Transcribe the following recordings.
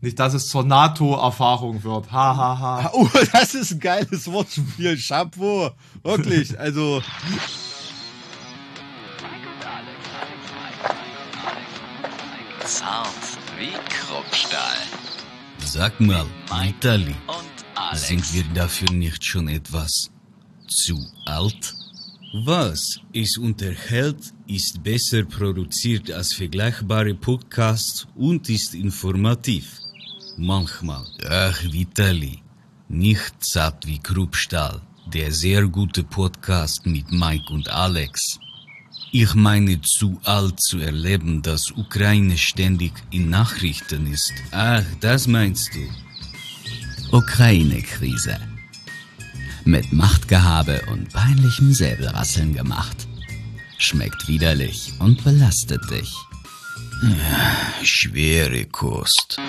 Nicht, dass es zur NATO-Erfahrung wird. Ha, ha, ha. Oh, das ist ein geiles Wortspiel. Chapeau. Wirklich. Also. Zart wie Kruppstahl. Sag mal, Vitali, Und Alex. sind wir dafür nicht schon etwas zu alt? Was es unterhält, ist besser produziert als vergleichbare Podcasts und ist informativ. Manchmal, ach Vitali, nicht zart wie Kruppstahl, der sehr gute Podcast mit Mike und Alex. Ich meine zu alt zu erleben, dass Ukraine ständig in Nachrichten ist. Ach, das meinst du. Ukraine-Krise. Mit Machtgehabe und peinlichem Säbelrasseln gemacht. Schmeckt widerlich und belastet dich. Ja, schwere Kost.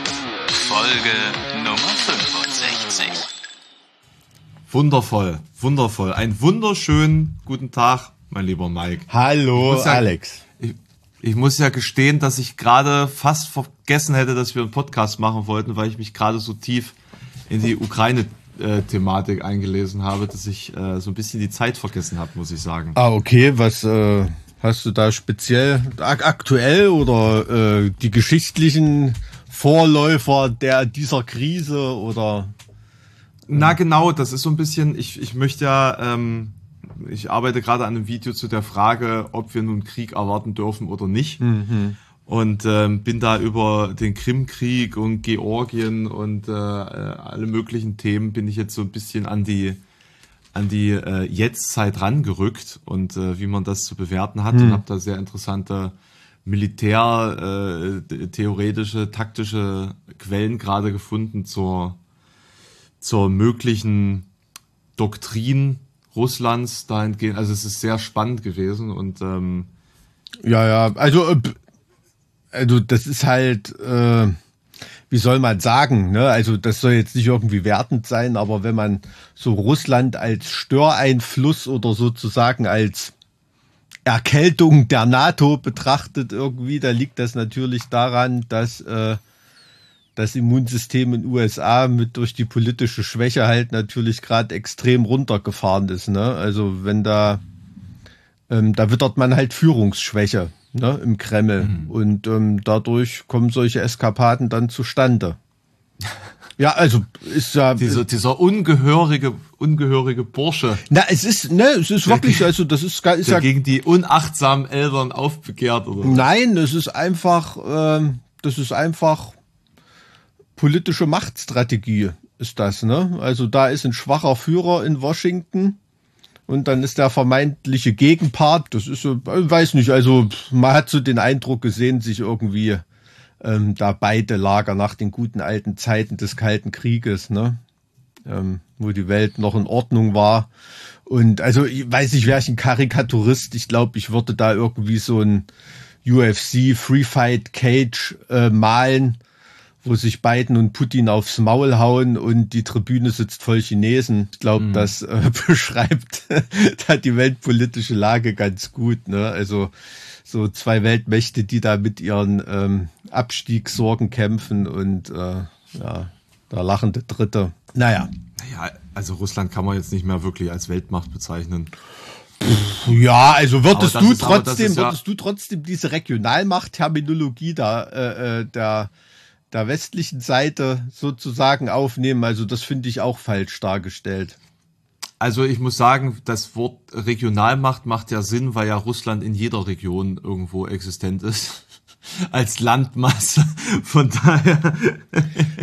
Folge Nummer 65. Wundervoll, wundervoll. Einen wunderschönen guten Tag, mein lieber Mike. Hallo, muss ja- Alex. Ich, ich muss ja gestehen, dass ich gerade fast vergessen hätte, dass wir einen Podcast machen wollten, weil ich mich gerade so tief in die Ukraine-Thematik eingelesen habe, dass ich äh, so ein bisschen die Zeit vergessen habe, muss ich sagen. Ah, okay. Was äh, hast du da speziell ak aktuell oder äh, die geschichtlichen Vorläufer der dieser Krise oder? Na genau, das ist so ein bisschen, ich, ich möchte ja, ähm, ich arbeite gerade an einem Video zu der Frage, ob wir nun Krieg erwarten dürfen oder nicht. Und ähm, bin da über den Krimkrieg und Georgien und äh, äh, alle möglichen Themen bin ich jetzt so ein bisschen an die an die äh, Jetztzeit rangerückt und äh, wie man das zu bewerten hat und habe da sehr interessante militär äh, taktische Quellen gerade gefunden zur zur möglichen Doktrin Russlands dahingehend. Also es ist sehr spannend gewesen und ähm, Ja, ja, also, äh, also das ist halt, äh, wie soll man sagen, ne? Also das soll jetzt nicht irgendwie wertend sein, aber wenn man so Russland als Störeinfluss oder sozusagen als Erkältung der NATO betrachtet irgendwie, da liegt das natürlich daran, dass äh, das Immunsystem in den USA mit durch die politische Schwäche halt natürlich gerade extrem runtergefahren ist. Ne? Also wenn da ähm, da wittert man halt Führungsschwäche ne, im Kreml und ähm, dadurch kommen solche Eskapaden dann zustande. Ja, also ist ja dieser, dieser ungehörige, ungehörige Bursche, na es ist ne es ist wirklich also das ist ist ja gegen die unachtsamen Eltern aufbegehrt oder was? nein es ist einfach ähm, das ist einfach politische Machtstrategie ist das ne also da ist ein schwacher Führer in Washington und dann ist der vermeintliche Gegenpart, das ist so, ich weiß nicht, also man hat so den Eindruck gesehen, sich irgendwie ähm, da beide Lager nach den guten alten Zeiten des Kalten Krieges, ne? Ähm, wo die Welt noch in Ordnung war. Und also ich weiß nicht, wäre ich ein Karikaturist, ich glaube, ich würde da irgendwie so ein UFC Free Fight Cage äh, malen, wo sich Biden und Putin aufs Maul hauen und die Tribüne sitzt voll Chinesen. Ich glaube, das äh, beschreibt da die weltpolitische Lage ganz gut. Ne? Also so zwei Weltmächte, die da mit ihren ähm, Abstiegssorgen kämpfen und äh, ja, der lachende Dritte. Naja. Naja, also Russland kann man jetzt nicht mehr wirklich als Weltmacht bezeichnen. Ja, also würdest du ist- trotzdem, ja- würdest du trotzdem diese Regionalmacht-Terminologie da äh, äh, der der westlichen Seite sozusagen aufnehmen? Also das finde ich auch falsch dargestellt. Also ich muss sagen, das Wort Regionalmacht macht ja Sinn, weil ja Russland in jeder Region irgendwo existent ist. Als Landmasse. Von daher.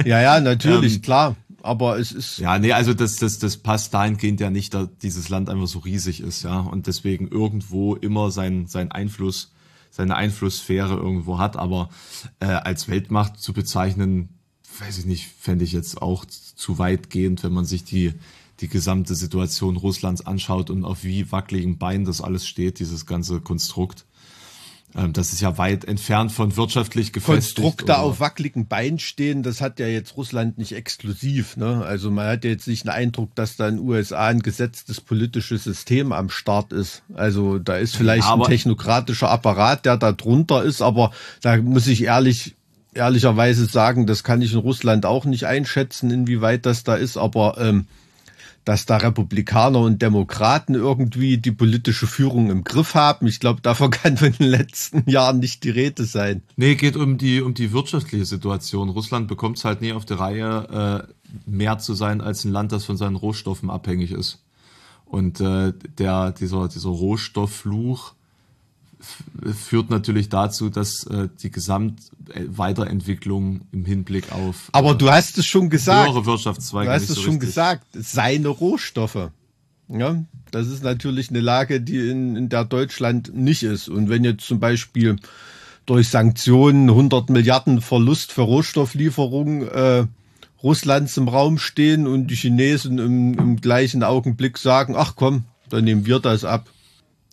Ja, ja, natürlich, Ähm, klar. Aber es ist Ja, nee, also das, das, das passt dahingehend ja nicht, dass dieses Land einfach so riesig ist, ja. Und deswegen irgendwo immer sein, sein Einfluss, seine Einflusssphäre irgendwo hat. Aber äh, als Weltmacht zu bezeichnen, weiß ich nicht, fände ich jetzt auch zu weitgehend, wenn man sich die, die gesamte Situation Russlands anschaut und auf wie wackeligen Beinen das alles steht, dieses ganze Konstrukt. Ähm, das ist ja weit entfernt von wirtschaftlich gefestigt. Konstrukte auf wackeligen Beinen stehen, das hat ja jetzt Russland nicht exklusiv. Ne? Also man hat ja jetzt nicht den Eindruck, dass da in den USA ein gesetztes politisches System am Start ist. Also da ist vielleicht aber- ein technokratischer Apparat, der da drunter ist, aber da muss ich ehrlich ehrlicherweise sagen, das kann ich in Russland auch nicht einschätzen, inwieweit das da ist, aber ähm, dass da Republikaner und Demokraten irgendwie die politische Führung im Griff haben. Ich glaube, davon kann in den letzten Jahren nicht die Rede sein. Nee, geht um die, um die wirtschaftliche Situation. Russland bekommt es halt nie auf die Reihe, äh, mehr zu sein als ein Land, das von seinen Rohstoffen abhängig ist. Und äh, der, dieser, dieser Rohstofffluch führt natürlich dazu, dass äh, die Gesamtweiterentwicklung im Hinblick auf Aber du hast es schon gesagt. höhere Wirtschaftszweige Du hast es so schon richtig- gesagt. Seine Rohstoffe. Ja, das ist natürlich eine Lage, die in, in der Deutschland nicht ist. Und wenn jetzt zum Beispiel durch Sanktionen 100 Milliarden Verlust für Rohstofflieferungen äh, Russlands im Raum stehen und die Chinesen im, im gleichen Augenblick sagen, ach komm, dann nehmen wir das ab.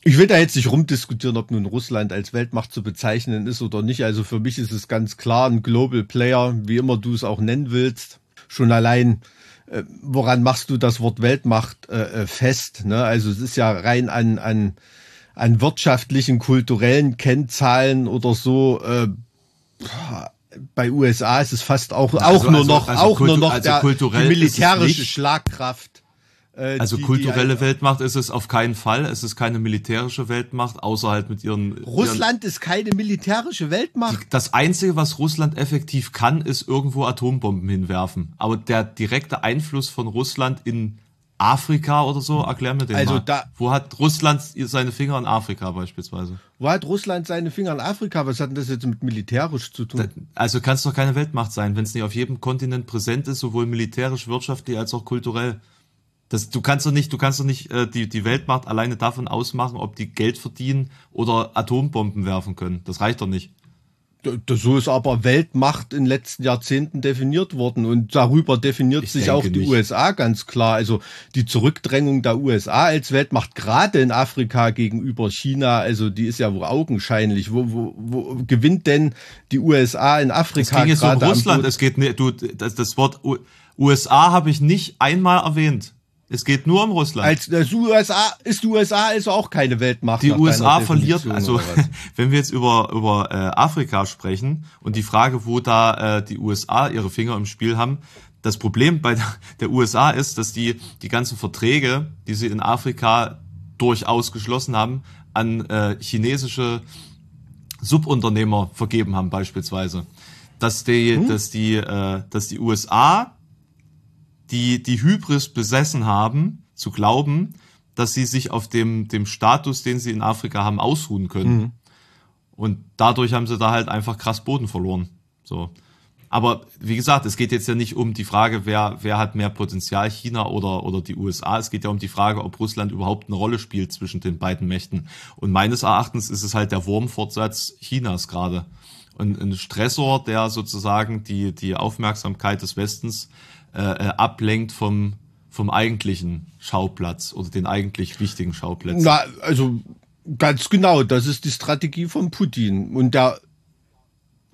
Ich will da jetzt nicht rumdiskutieren, ob nun Russland als Weltmacht zu bezeichnen ist oder nicht. Also für mich ist es ganz klar ein Global Player, wie immer du es auch nennen willst. Schon allein, äh, woran machst du das Wort Weltmacht äh, äh, fest? Ne? Also es ist ja rein an, an, an wirtschaftlichen, kulturellen Kennzahlen oder so. Äh, bei USA ist es fast auch, auch Also- nur also- noch, also auch nur noch also der, die militärische. Schlagkraft. Äh, Also die- die kulturelle ein- Weltmacht ist es auf keinen Fall. Es ist keine militärische Weltmacht, außer halt mit ihren. Ihren, Russland ist keine militärische Weltmacht. das Einzige, was Russland effektiv kann, ist irgendwo Atombomben hinwerfen. Aber der direkte Einfluss von Russland in Afrika oder so, erklär mir den Also mal. da- Wo hat Russland seine Finger in Afrika beispielsweise? Wo hat Russland seine Finger in Afrika? Was hat denn das jetzt mit militärisch zu tun? Also kann es doch keine Weltmacht sein, wenn es nicht auf jedem Kontinent präsent ist, sowohl militärisch, wirtschaftlich als auch kulturell. Das, du kannst doch nicht, du kannst doch nicht äh, die, die Weltmacht alleine davon ausmachen, ob die Geld verdienen oder Atombomben werfen können. Das reicht doch nicht. So ist aber Weltmacht in den letzten Jahrzehnten definiert worden und darüber definiert Ich sich auch die nicht. USA ganz klar. Also die Zurückdrängung der USA als Weltmacht, gerade in Afrika gegenüber China, also die ist ja wohl augenscheinlich. Wo, wo, wo gewinnt denn die USA in Es Afrika ging jetzt um Russland. Es geht nicht, du, das, das Wort U USA habe ich nicht einmal erwähnt. Es geht nur um Russland. Als das USA ist die USA also auch keine Weltmacht. die USA verliert, also wenn wir jetzt über, über äh, Afrika sprechen und die Frage, wo da äh, die USA ihre Finger im Spiel haben, das Problem bei der, USA ist, dass die die ganzen Verträge, die sie in Afrika durchaus geschlossen haben, an äh, chinesische Subunternehmer vergeben haben beispielsweise. Dass die, dass die, äh, dass die USA die, die Hybris besessen haben, zu glauben, dass sie sich auf dem, dem Status, den sie in Afrika haben, ausruhen können. Und dadurch haben sie da halt einfach krass Boden verloren. So. Aber wie gesagt, es geht jetzt ja nicht um die Frage, wer, wer hat mehr Potenzial, China oder, oder die USA. Es geht ja um die Frage, ob Russland überhaupt eine Rolle spielt zwischen den beiden Mächten. Und meines Erachtens ist es halt der Wurmfortsatz Chinas gerade. Und ein Stressor, der sozusagen die, die Aufmerksamkeit des Westens äh, äh, ablenkt vom, vom eigentlichen Schauplatz oder den eigentlich wichtigen Schauplätzen. Na, also ganz genau, das ist die Strategie von Putin. Und da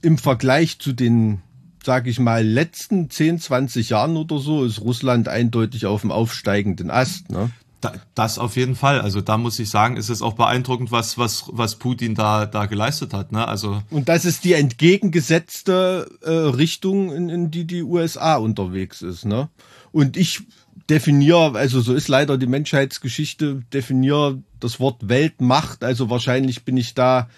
im Vergleich zu den, sag ich mal, letzten 10, 20 Jahren oder so, ist Russland eindeutig auf dem aufsteigenden Ast. Ne? Da, das auf jeden Fall. Also da muss ich sagen, ist es auch beeindruckend, was, was, was Putin da, da geleistet hat. Ne? Also Und das ist die entgegengesetzte äh, Richtung, in, in die die USA unterwegs ist. Ne? Und ich definiere, also so ist leider die Menschheitsgeschichte, definiere das Wort Weltmacht. Also wahrscheinlich bin ich da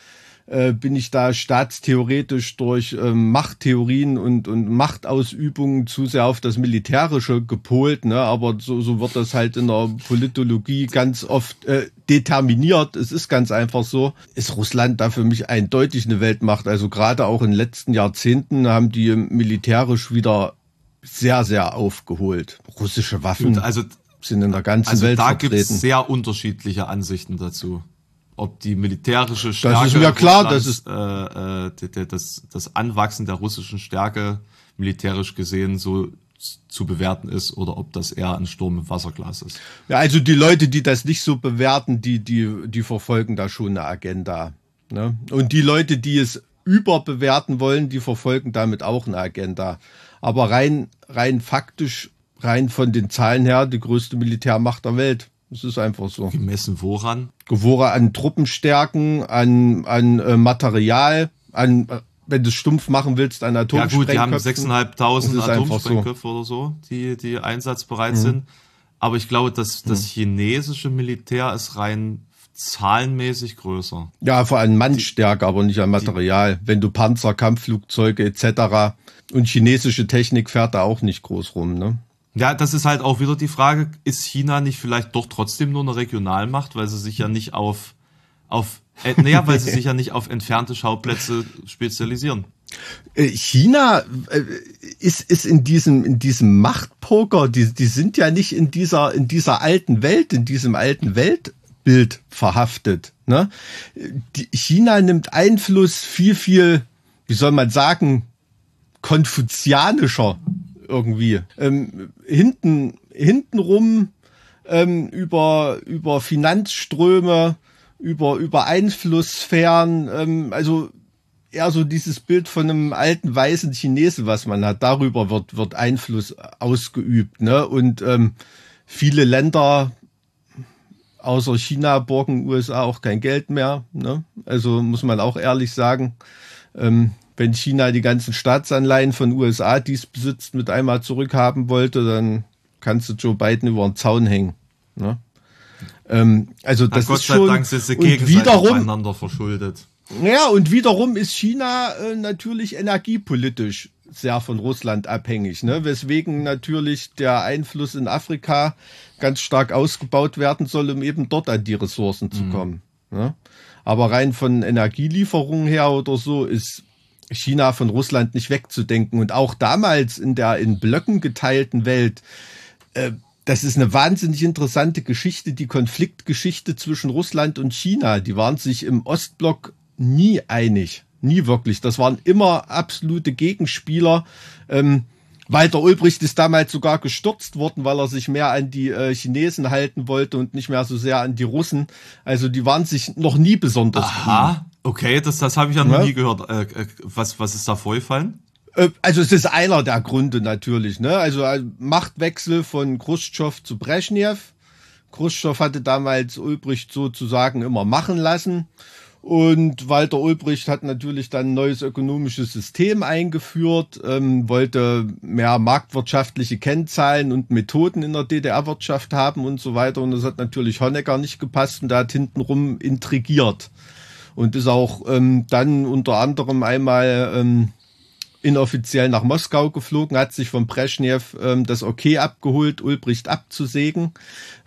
äh, bin ich da staatstheoretisch durch ähm, Machttheorien und, und Machtausübungen zu sehr auf das Militärische gepolt, ne? aber so, so wird das halt in der Politologie ganz oft äh, determiniert. Es ist ganz einfach so. Ist Russland da für mich eindeutig eine Weltmacht? Also gerade auch in den letzten Jahrzehnten haben die militärisch wieder sehr, sehr aufgeholt. Russische Waffen also, sind in der ganzen also Welt da gibt vertreten. es sehr unterschiedliche Ansichten dazu. Ob die militärische Stärke Das ist mir klar, das Russlands, äh, äh, das, das Anwachsen der russischen Stärke militärisch gesehen so zu bewerten ist oder ob das eher ein Sturm im Wasserglas ist. Ja, also die Leute, die das nicht so bewerten, die, die, die verfolgen da schon eine Agenda. Ne? Und die Leute, die es überbewerten wollen, die verfolgen damit auch eine Agenda. Aber rein, rein faktisch, rein von den Zahlen her, die größte Militärmacht der Welt. Das ist einfach so. Gemessen woran? Gewohre an Truppenstärken, an, an äh, Material, an äh, wenn du es stumpf machen willst, an Ja Atomsprengköpfen. gut, die haben Das 6.500 ist einfach so. Atomsprengköpfe oder so, die, die einsatzbereit Mhm. sind. Aber ich glaube, dass das chinesische Militär ist rein zahlenmäßig größer. Ja, vor allem Mannstärke, aber nicht an Material. Wenn du Panzer, Kampfflugzeuge etc. und chinesische Technik fährt da auch nicht groß rum, ne? Ja, das ist halt auch wieder die Frage, ist China nicht vielleicht doch trotzdem nur eine Regionalmacht, weil sie sich ja nicht auf, auf, äh, naja, weil sie sich ja nicht auf entfernte Schauplätze spezialisieren. Äh, China äh, ist, ist in diesem, in diesem Machtpoker, die, die sind ja nicht in dieser, in dieser alten Welt, in diesem alten Weltbild verhaftet. Ne? Die, China nimmt Einfluss viel, viel, wie soll man sagen, konfuzianischer irgendwie. Ähm, hinten, hintenrum ähm, über, über Finanzströme, über, über Einflusssphären, ähm, also eher so dieses Bild von einem alten weißen Chinesen, was man hat. Darüber wird, wird Einfluss ausgeübt. Ne? Und ähm, viele Länder außer China borgen USA auch kein Geld mehr. Ne? Also muss man auch ehrlich sagen, ähm, wenn China die ganzen Staatsanleihen von USA, die es besitzt, mit einmal zurückhaben wollte, dann kannst du Joe Biden über den Zaun hängen. Ne? Ähm, also Na, das Gott ist sei schon Dank sind sie und gegenseitig wiederum beieinander verschuldet. ja, und wiederum ist China äh, natürlich energiepolitisch sehr von Russland abhängig, ne? weswegen natürlich der Einfluss in Afrika ganz stark ausgebaut werden soll, um eben dort an die Ressourcen zu kommen. Ne? Aber rein von Energielieferungen her oder so ist China von Russland nicht wegzudenken. Und auch damals in der in Blöcken geteilten Welt äh, das ist eine wahnsinnig interessante Geschichte, die Konfliktgeschichte zwischen Russland und China. Die waren sich im Ostblock nie einig. Nie wirklich. Das waren immer absolute Gegenspieler. Ähm, Walter Ulbricht ist damals sogar gestürzt worden, weil er sich mehr an die äh, Chinesen halten wollte und nicht mehr so sehr an die Russen. Also die waren sich noch nie besonders Aha, okay, das, das habe ich ja noch Ja. nie gehört. Äh, äh, was, was ist da vorgefallen? Äh, Also es ist einer der Gründe natürlich. Ne? Also ein Machtwechsel von Khrushchev zu Brezhnev. Khrushchev hatte damals Ulbricht sozusagen immer machen lassen. Und Walter Ulbricht hat natürlich dann ein neues ökonomisches System eingeführt, ähm, wollte mehr marktwirtschaftliche Kennzahlen und Methoden in der DDR-Wirtschaft haben und so weiter. Und das hat natürlich Honecker nicht gepasst und der hat hintenrum intrigiert. Und ist auch ähm, dann unter anderem einmal ähm, inoffiziell nach Moskau geflogen, hat sich von Brezhnev ähm, das Okay abgeholt, Ulbricht abzusägen,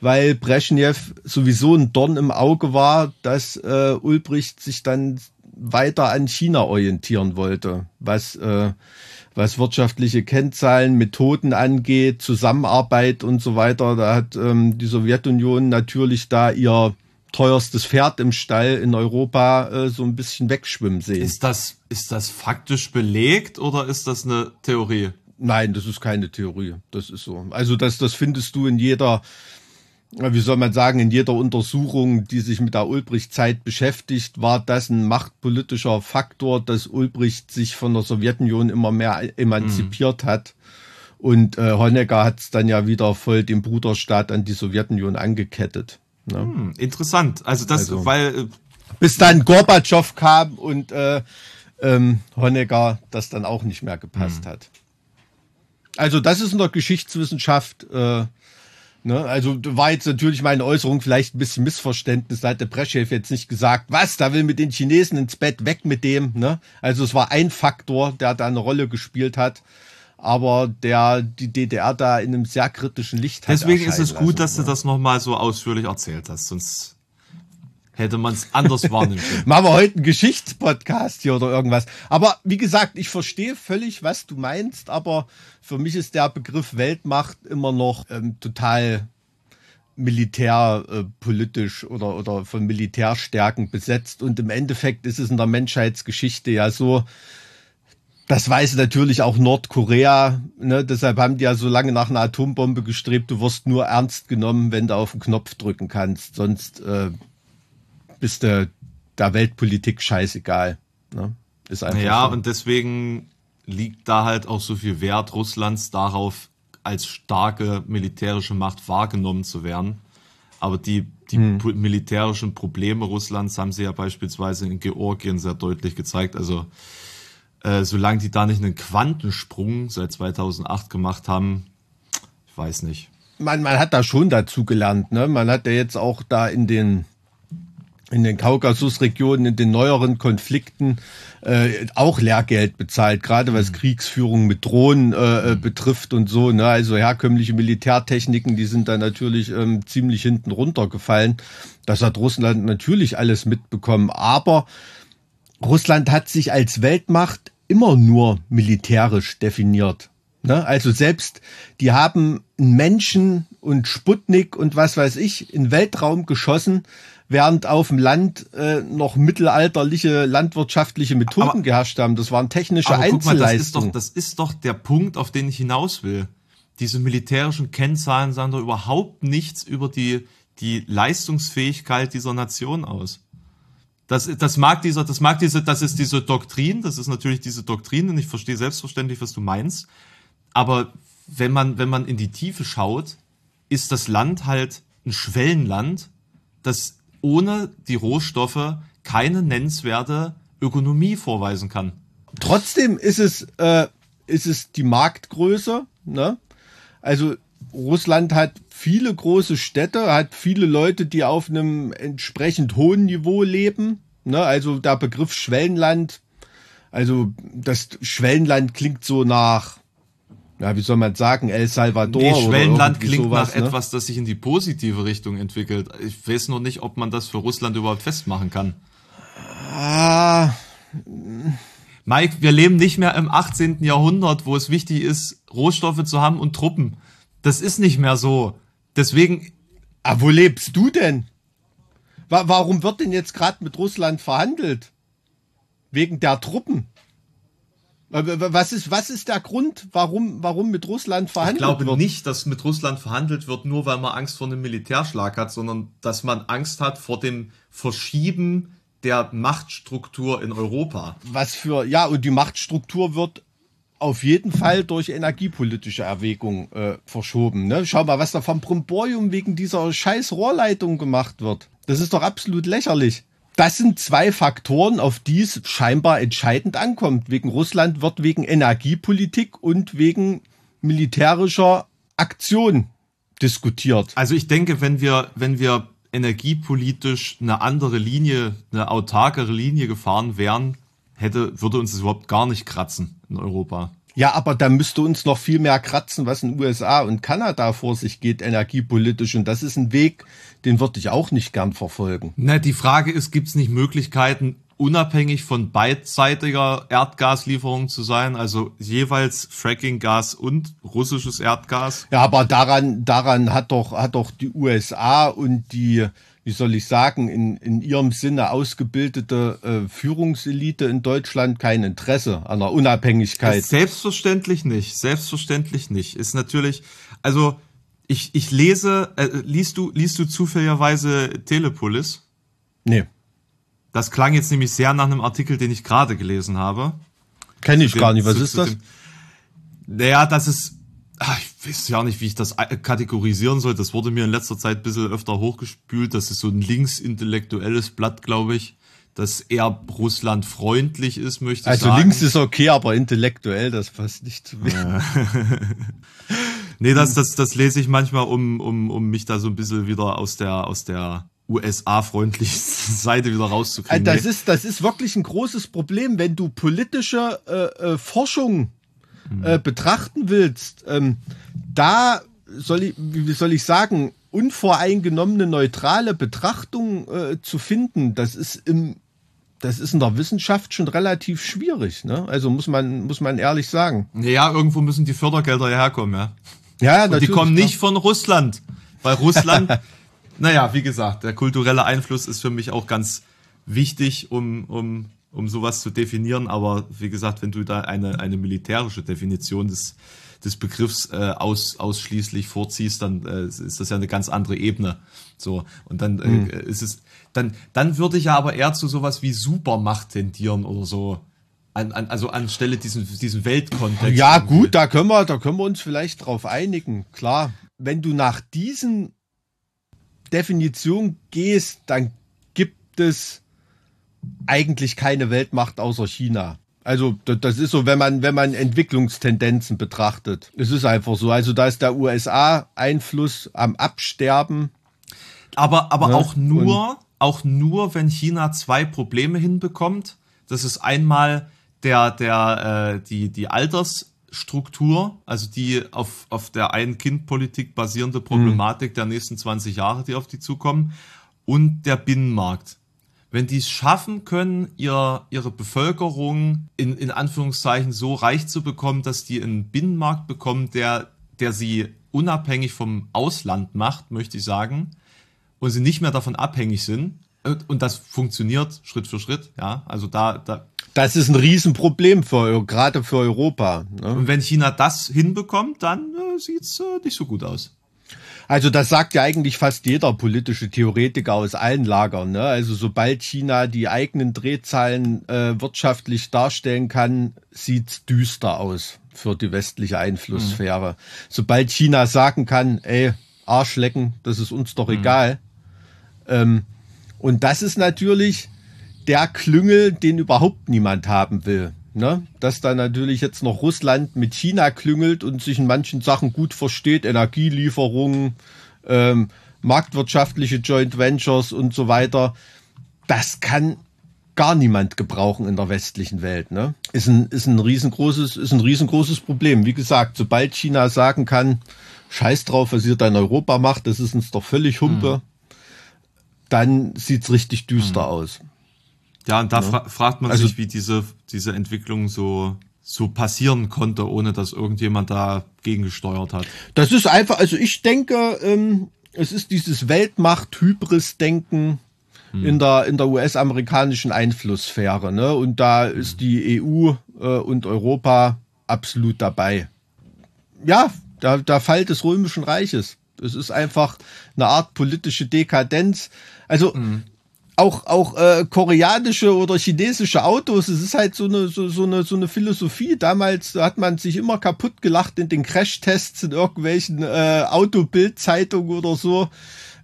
weil Brezhnev sowieso ein Dorn im Auge war, dass äh, Ulbricht sich dann weiter an China orientieren wollte, was äh, was wirtschaftliche Kennzahlen, Methoden angeht, Zusammenarbeit und so weiter. Da hat ähm, die Sowjetunion natürlich da ihr teuerstes Pferd im Stall in Europa äh, so ein bisschen wegschwimmen sehen. Ist das, ist das faktisch belegt oder ist das eine Theorie? Nein, das ist keine Theorie. Das ist so. Also das, das findest du in jeder, wie soll man sagen, in jeder Untersuchung, die sich mit der Ulbricht-Zeit beschäftigt, war das ein machtpolitischer Faktor, dass Ulbricht sich von der Sowjetunion immer mehr emanzipiert hat. Und äh, Honecker hat es dann ja wieder voll dem Bruderstaat an die Sowjetunion angekettet. Ne? Hm, interessant. Also das, Also- weil äh, Bis dann Gorbatschow kam und äh, ähm, Honecker das dann auch nicht mehr gepasst hat. Also das ist in der Geschichtswissenschaft, äh, ne, also war jetzt natürlich meine Äußerung vielleicht ein bisschen Missverständnis. Da hatte Breschew jetzt nicht gesagt, was, da will mit den Chinesen ins Bett, weg mit dem. Ne? Also es war ein Faktor, der da eine Rolle gespielt hat, aber der die DDR da in einem sehr kritischen Licht hat. deswegen ist es gut, lassen, dass du ne? das nochmal so ausführlich erzählt hast, sonst hätte man es anders wahrnehmen können. Machen wir heute einen Geschichtspodcast hier oder irgendwas. Aber wie gesagt, ich verstehe völlig, was du meinst, aber für mich ist der Begriff Weltmacht immer noch ähm, total militärpolitisch oder, oder von Militärstärken besetzt. Und im Endeffekt ist es in der Menschheitsgeschichte ja so, das weiß natürlich auch Nordkorea. Ne? Deshalb haben die ja so lange nach einer Atombombe gestrebt. Du wirst nur ernst genommen, wenn du auf den Knopf drücken kannst. Sonst äh, bist du der Weltpolitik scheißegal. Ne? Ist einfach Ja, so. und deswegen liegt da halt auch so viel Wert Russlands darauf, als starke militärische Macht wahrgenommen zu werden. Aber die, die Hm. militärischen Probleme Russlands haben sie ja beispielsweise in Georgien sehr deutlich gezeigt. Also äh, solange die da nicht einen Quantensprung seit 2008 gemacht haben, ich weiß nicht. Man, man hat da schon dazu gelernt. Ne? Man hat ja jetzt auch da in den in den Kaukasusregionen, in den neueren Konflikten äh, auch Lehrgeld bezahlt, gerade was mhm. Kriegsführung mit Drohnen äh, äh, betrifft und so. Ne? Also herkömmliche Militärtechniken, die sind da natürlich ähm, ziemlich hinten runtergefallen. Das hat Russland natürlich alles mitbekommen. Aber Russland hat sich als Weltmacht immer nur militärisch definiert. Ne? Also selbst die haben Menschen und Sputnik und was weiß ich in Weltraum geschossen, während auf dem Land äh, noch mittelalterliche landwirtschaftliche Methoden aber, geherrscht haben. Das waren technische aber Einzelleistungen. Mal, das, ist doch, das ist doch der Punkt, auf den ich hinaus will. Diese militärischen Kennzahlen sagen doch überhaupt nichts über die, die Leistungsfähigkeit dieser Nation aus. Das, das mag dieser, das mag diese, das ist diese Doktrin, das ist natürlich diese Doktrin und ich verstehe selbstverständlich, was du meinst. Aber wenn man, wenn man in die Tiefe schaut, ist das Land halt ein Schwellenland, das ohne die Rohstoffe keine nennenswerte Ökonomie vorweisen kann. Trotzdem ist es, äh, ist es die Marktgröße. Ne? Also Russland hat viele große Städte, hat viele Leute, die auf einem entsprechend hohen Niveau leben. Ne? Also der Begriff Schwellenland, also das Schwellenland klingt so nach ja, wie soll man sagen, El Salvador. Nee, Schwellenland klingt sowas, nach ne? etwas, das sich in die positive Richtung entwickelt. Ich weiß nur nicht, ob man das für Russland überhaupt festmachen kann. Ah. Mike, wir leben nicht mehr im 18. Jahrhundert, wo es wichtig ist, Rohstoffe zu haben und Truppen. Das ist nicht mehr so. Deswegen. Aber wo lebst du denn? Warum wird denn jetzt gerade mit Russland verhandelt? Wegen der Truppen. Was ist, was ist der Grund, warum, warum mit Russland verhandelt wird? Ich glaube wird? nicht, dass mit Russland verhandelt wird, nur weil man Angst vor einem Militärschlag hat, sondern dass man Angst hat vor dem Verschieben der Machtstruktur in Europa. Was für, ja, und die Machtstruktur wird auf jeden Fall durch energiepolitische Erwägungen äh, verschoben. Ne? Schau mal, was da vom Bromborium wegen dieser scheiß Rohrleitung gemacht wird. Das ist doch absolut lächerlich. Das sind zwei Faktoren, auf die es scheinbar entscheidend ankommt. Wegen Russland wird wegen Energiepolitik und wegen militärischer Aktion diskutiert. Also ich denke, wenn wir, wenn wir energiepolitisch eine andere Linie, eine autarkere Linie gefahren wären, hätte, würde uns das überhaupt gar nicht kratzen in Europa. Ja, aber da müsste uns noch viel mehr kratzen, was in USA und Kanada vor sich geht, energiepolitisch. Und das ist ein Weg, den würde ich auch nicht gern verfolgen. Na, die Frage ist, gibt es nicht Möglichkeiten, unabhängig von beidseitiger Erdgaslieferung zu sein, also jeweils Frackinggas und russisches Erdgas? Ja, aber daran, daran hat doch, hat doch die USA und die wie soll ich sagen, in, in ihrem Sinne ausgebildete äh, Führungselite in Deutschland kein Interesse an der Unabhängigkeit. Selbstverständlich nicht, selbstverständlich nicht. Ist natürlich, also ich, ich lese, äh, liest du, liest du zufälligerweise Telepolis? Nee. Das klang jetzt nämlich sehr nach einem Artikel, den ich gerade gelesen habe. Kenne ich dem, gar nicht, was zu, ist das? Dem, naja, das ist ach, ich weiß ja nicht, wie ich das kategorisieren soll. Das wurde mir in letzter Zeit ein bisschen öfter hochgespült. Das ist so ein linksintellektuelles Blatt, glaube ich, das eher Russland freundlich ist, möchte ich sagen. Also links ist okay, aber intellektuell, das passt nicht zu mir. nee, das, das, das lese ich manchmal, um, um, um mich da so ein bisschen wieder aus der, aus der USA-freundlichen Seite wieder rauszukriegen. Das ist, das ist wirklich ein großes Problem, wenn du politische äh, äh, Forschung äh, betrachten willst, ähm, da soll ich, wie soll ich sagen, unvoreingenommene neutrale Betrachtung äh, zu finden, das ist im das ist in der Wissenschaft schon relativ schwierig, ne? Also muss man muss man ehrlich sagen. Ja, irgendwo müssen die Fördergelder ja herkommen, ja. Ja, Und die kommen nicht von Russland, weil Russland, naja, wie gesagt, der kulturelle Einfluss ist für mich auch ganz wichtig, um um um sowas zu definieren. Aber wie gesagt, wenn du da eine, eine militärische Definition des, des Begriffs äh, aus, ausschließlich vorziehst, dann äh, ist das ja eine ganz andere Ebene. So und dann äh, mhm. ist es dann dann würde ich ja aber eher zu sowas wie Supermacht tendieren oder so. An, an, also anstelle diesen diesen Weltkontext. Ja irgendwie. gut, da können wir da können wir uns vielleicht drauf einigen. Klar, wenn du nach diesen Definitionen gehst, dann gibt es eigentlich keine Weltmacht außer China. Also das ist so, wenn man wenn man Entwicklungstendenzen betrachtet. Es ist einfach so. Also da ist der USA Einfluss am Absterben. Aber, aber Ja, auch nur, auch nur, wenn China zwei Probleme hinbekommt. Das ist einmal der, der, äh, die, die Altersstruktur, also die auf, auf der Ein-Kind-Politik basierende Problematik der nächsten 20 Jahre, die auf die zukommen, und der Binnenmarkt. Wenn die es schaffen können, ihr, ihre Bevölkerung in, in Anführungszeichen so reich zu bekommen, dass die einen Binnenmarkt bekommen, der, der sie unabhängig vom Ausland macht, möchte ich sagen, und sie nicht mehr davon abhängig sind. Und, das funktioniert Schritt für Schritt, ja. Also da, da, Das ist ein Riesenproblem für gerade für Europa. Ne? und wenn China das hinbekommt, dann äh, sieht's äh, nicht so gut aus. Also das sagt ja eigentlich fast jeder politische Theoretiker aus allen Lagern. Ne? Also sobald China die eigenen Drehzahlen äh, wirtschaftlich darstellen kann, sieht's düster aus für die westliche Einflusssphäre. Sobald China sagen kann, ey, Arschlecken, das ist uns doch egal. Ähm, und das ist natürlich der Klüngel, den überhaupt niemand haben will. Ne? Dass da natürlich jetzt noch Russland mit China klüngelt und sich in manchen Sachen gut versteht, Energielieferungen, ähm, marktwirtschaftliche Joint Ventures und so weiter. Das kann gar niemand gebrauchen in der westlichen Welt. Ne? Ist ein, ist ein riesengroßes, ist ein riesengroßes Problem. Wie gesagt, sobald China sagen kann, scheiß drauf, was ihr da in Europa macht, das ist uns doch völlig Humpe, dann sieht's richtig düster aus. Ja, und da fra fragt man Also- sich, wie diese, diese Entwicklung so, so passieren konnte, ohne dass irgendjemand da gegengesteuert hat. Das ist einfach, also ich denke, ähm, es ist dieses Weltmacht-Hybris-Denken in der, in der US-amerikanischen Einflusssphäre. Ne? Und da ist die EU äh, und Europa absolut dabei. Ja, der, der Fall des Römischen Reiches. Es ist einfach eine Art politische Dekadenz. Also auch auch äh, koreanische oder chinesische Autos, es ist halt so eine so, so eine so eine Philosophie. Damals hat man sich immer kaputt gelacht in den Crashtests in irgendwelchen äh, Autobildzeitungen oder so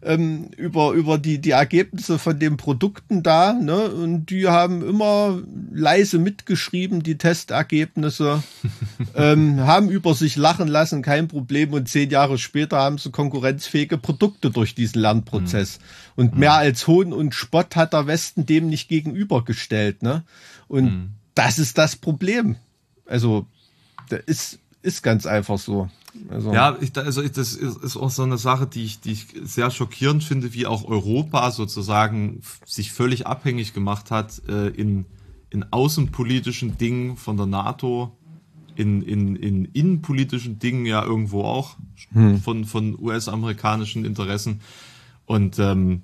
ähm, über über die die Ergebnisse von den Produkten da, ne? Und die haben immer leise mitgeschrieben die Testergebnisse, ähm, haben über sich lachen lassen, kein Problem. Und zehn Jahre später haben sie konkurrenzfähige Produkte durch diesen Lernprozess. Und mehr als Hohn und Spott hat der Westen dem nicht gegenübergestellt, ne? Und das ist das Problem. Also, das ist ist ganz einfach so. Also, Ja, ich, also ich, das ist, ist auch so eine Sache, die ich, die ich sehr schockierend finde, wie auch Europa sozusagen sich völlig abhängig gemacht hat äh, in, in außenpolitischen Dingen von der NATO, in, in, in innenpolitischen Dingen ja irgendwo auch von, von US-amerikanischen Interessen. Und, ähm,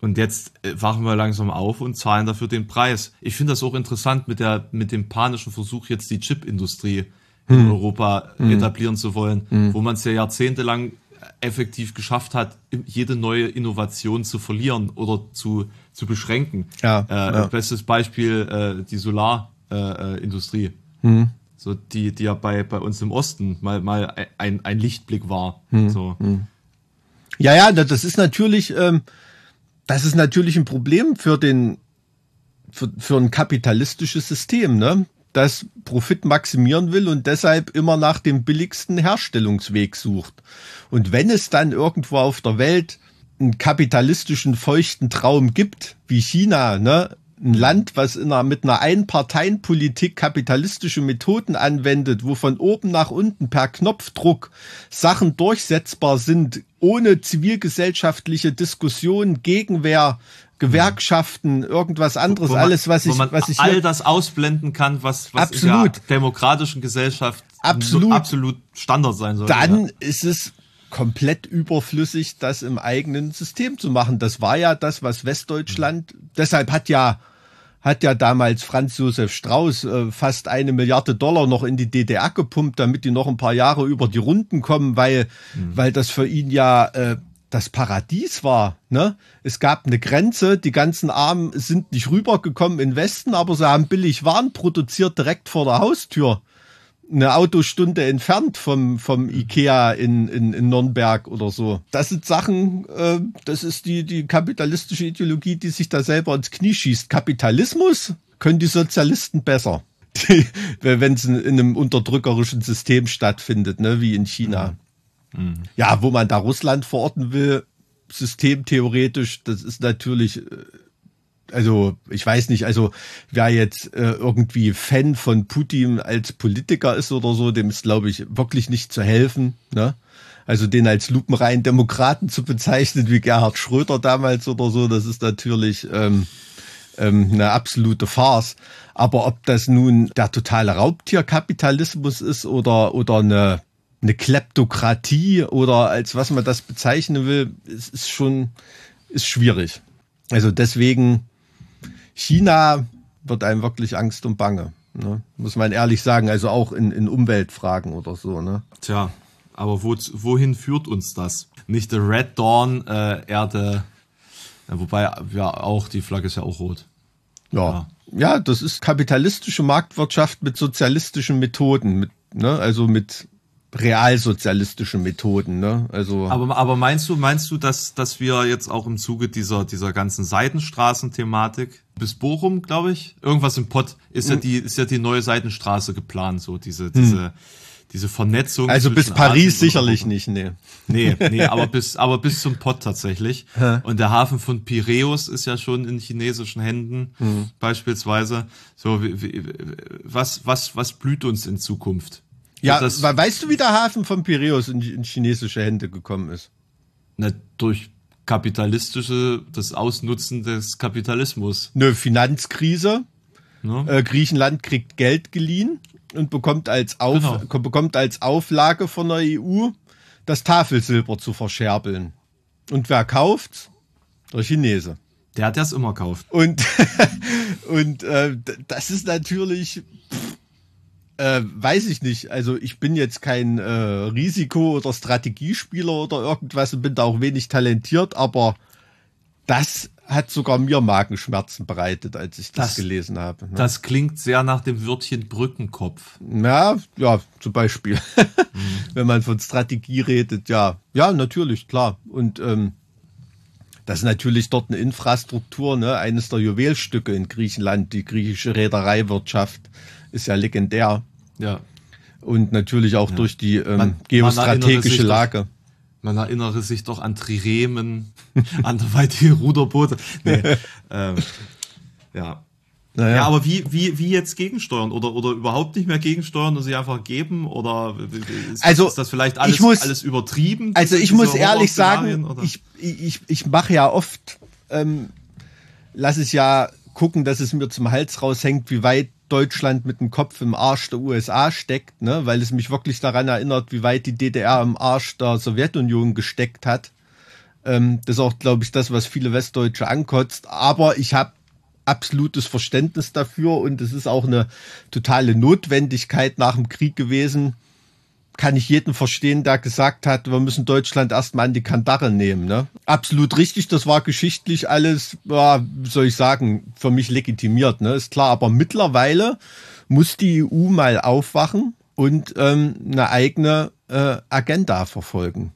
und jetzt äh, wachen wir langsam auf und zahlen dafür den Preis. Ich finde das auch interessant mit der, mit dem panischen Versuch, jetzt die Chipindustrie in Europa etablieren zu wollen, wo man es ja jahrzehntelang effektiv geschafft hat, jede neue Innovation zu verlieren oder zu, zu beschränken. Ja, äh, ja. Bestes Beispiel äh, die Solarindustrie. Äh. So, die, die ja bei, bei uns im Osten mal, mal ein, ein Lichtblick war. So. Ja, ja, da- das ist natürlich, ähm, das ist natürlich ein Problem für den, für, für ein kapitalistisches System, ne? Das Profit maximieren will und deshalb immer nach dem billigsten Herstellungsweg sucht. Und wenn es dann irgendwo auf der Welt einen kapitalistischen feuchten Traum gibt, wie China, ne? Ein Land, was in einer, mit einer Einparteienpolitik kapitalistische Methoden anwendet, wo von oben nach unten per Knopfdruck Sachen durchsetzbar sind, ohne zivilgesellschaftliche Diskussion, Gegenwehr, Gewerkschaften, irgendwas anderes, man- alles, was ich, man was ich all das ausblenden kann, was, was Absolut. in der demokratischen Gesellschaft Absolut. absolut Standard sein soll. dann ja. ist es komplett überflüssig, das im eigenen System zu machen. Das war ja das, was Westdeutschland, deshalb hat ja hat ja damals Franz Josef Strauß äh, fast eine Milliarde Dollar noch in die DDR gepumpt, damit die noch ein paar Jahre über die Runden kommen, weil, weil das für ihn ja äh, das Paradies war. Ne? Es gab eine Grenze, die ganzen Armen sind nicht rübergekommen in Westen, aber sie haben billig Waren produziert direkt vor der Haustür eine Autostunde entfernt vom, vom Ikea in, in, in Nürnberg oder so. Das sind Sachen, äh, das ist die, die kapitalistische Ideologie, die sich da selber ins Knie schießt. Kapitalismus können die Sozialisten besser. Wenn es in, in, einem unterdrückerischen System stattfindet, ne, wie in China. Mhm. Ja, wo man da Russland verorten will, systemtheoretisch, das ist natürlich, äh, also ich weiß nicht, also wer jetzt äh, irgendwie Fan von Putin als Politiker ist oder so, dem ist, glaube ich, wirklich nicht zu helfen. Ne? Also den als lupenreinen Demokraten zu bezeichnen, wie Gerhard Schröder damals oder so, das ist natürlich ähm, ähm, eine absolute Farce. Aber ob das nun der totale Raubtierkapitalismus ist oder, oder eine eine Kleptokratie oder als was man das bezeichnen will, ist, ist schon ist schwierig. Also deswegen China wird einem wirklich Angst und Bange. Ne? Muss man ehrlich sagen, also auch in, in Umweltfragen oder so. Ne? Tja, aber wo, wohin führt uns das? Nicht der Red Dawn äh, Erde, ja, wobei ja auch die Flagge ist ja auch rot. Ja. ja. ja, das ist kapitalistische Marktwirtschaft mit sozialistischen Methoden, mit, ne? also mit realsozialistische Methoden, ne? Also aber, aber meinst du, meinst du, dass, dass wir jetzt auch im Zuge dieser, dieser ganzen Seitenstraßen-Thematik bis Bochum, glaube ich, irgendwas im Pott ist ja hm. die, ist ja die neue Seitenstraße geplant, so diese, diese, hm. diese Vernetzung. Also bis Paris Asien sicherlich nicht, nee. Nee, nee, aber bis, aber bis zum Pott tatsächlich. Und der Hafen von Piräus ist ja schon in chinesischen Händen, hm. beispielsweise. So, wie, wie, was, was, was blüht uns in Zukunft? Ja, das, weißt du, wie der Hafen von Piräus in, in chinesische Hände gekommen ist? Na, durch kapitalistische, das Ausnutzen des Kapitalismus. Eine Finanzkrise. Ja. Äh, Griechenland kriegt Geld geliehen und bekommt als, Auf, genau. bekommt als Auflage von der EU das Tafelsilber zu verscherbeln. Und wer kauft? Der Chinese. Der hat das immer kauft. Und, und äh, das ist natürlich. Pff, äh, weiß ich nicht. Also ich bin jetzt kein äh, Risiko- oder Strategiespieler oder irgendwas und bin da auch wenig talentiert, aber das hat sogar mir Magenschmerzen bereitet, als ich das, das gelesen habe. Ne? Das klingt sehr nach dem Wörtchen Brückenkopf. Ja, ja, zum Beispiel. mhm. Wenn man von Strategie redet, ja. Ja, natürlich, klar. Und ähm, das ist natürlich dort eine Infrastruktur, ne? eines der Juwelstücke in Griechenland, die griechische Reedereiwirtschaft ist ja legendär. Ja. Und natürlich auch ja. durch die ähm, man, geostrategische man Lage. Doch, man erinnere sich doch an Triremen, anderweitige Ruderboote. Nee, ähm, ja. Naja. Ja, aber wie, wie, wie jetzt gegensteuern oder, oder überhaupt nicht mehr gegensteuern und sie einfach geben oder ist, also, ist das vielleicht alles, muss, alles übertrieben? Also ich muss ehrlich sagen, ich, ich, ich mache ja oft, ähm, lass es ja gucken, dass es mir zum Hals raushängt, wie weit Deutschland mit dem Kopf im Arsch der USA steckt, ne? weil es mich wirklich daran erinnert, wie weit die DDR im Arsch der Sowjetunion gesteckt hat. Ähm, das ist auch, glaube ich, das, was viele Westdeutsche ankotzt. Aber ich habe absolutes Verständnis dafür und es ist auch eine totale Notwendigkeit nach dem Krieg gewesen, kann ich jeden verstehen, der gesagt hat, wir müssen Deutschland erstmal an die Kandare nehmen. Ne? Absolut richtig, das war geschichtlich alles, ja, soll ich sagen, für mich legitimiert, ne? ist klar. Aber mittlerweile muss die EU mal aufwachen und ähm, eine eigene äh, Agenda verfolgen.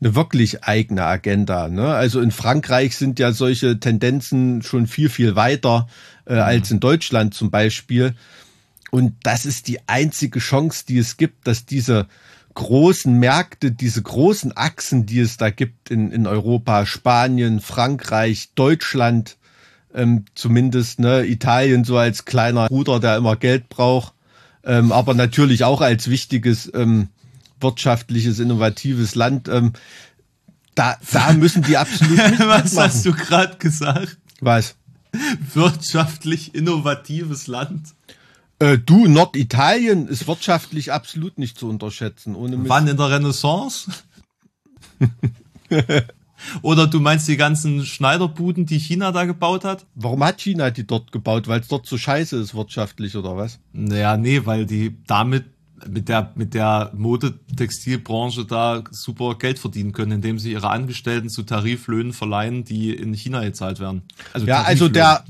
Eine wirklich eigene Agenda. Ne? Also in Frankreich sind ja solche Tendenzen schon viel, viel weiter äh, mhm. als in Deutschland zum Beispiel. Und das ist die einzige Chance, die es gibt, dass diese großen Märkte, diese großen Achsen, die es da gibt in, in Europa, Spanien, Frankreich, Deutschland, ähm, zumindest ne, Italien so als kleiner Bruder, der immer Geld braucht, ähm, aber natürlich auch als wichtiges ähm, wirtschaftliches, innovatives Land. Ähm, da, da müssen die absolut. Was hast du gerade gesagt? Was? Wirtschaftlich innovatives Land. Äh, du, Norditalien ist wirtschaftlich absolut nicht zu unterschätzen. Ohne Wann in der Renaissance? Oder du meinst die ganzen Schneiderbuden, die China da gebaut hat? Warum hat China die dort gebaut? Weil es dort so scheiße ist wirtschaftlich oder was? Naja, nee, weil die damit mit der, mit der Modetextilbranche da super Geld verdienen können, indem sie ihre Angestellten zu Tariflöhnen verleihen, die in China gezahlt werden. Also ja, also der,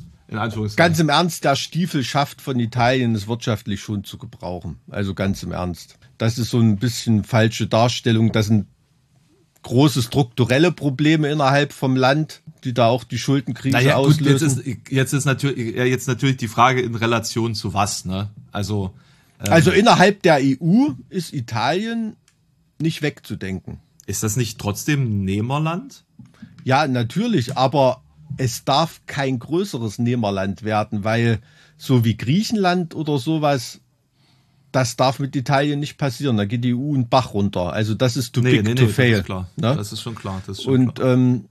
Ganz im Ernst, der Stiefelschaft von Italien ist wirtschaftlich schon zu gebrauchen. Also ganz im Ernst. Das ist so ein bisschen falsche Darstellung. Das sind große strukturelle Probleme innerhalb vom Land. die da auch die Schuldenkrise Naja, gut, jetzt auslösen. ist, jetzt ist natürlich, jetzt natürlich die Frage in Relation zu was, ne? Also, ähm, also innerhalb der EU ist Italien nicht wegzudenken. ist das nicht trotzdem ein Nehmerland? Ja, natürlich, aber es darf kein größeres Nehmerland werden, weil so wie Griechenland oder sowas, das darf mit Italien nicht passieren. Da geht die EU einen Bach runter. Also das ist too big to das fail. ist klar. Ne? Das ist schon klar. Das ist schon Und klar. ähm,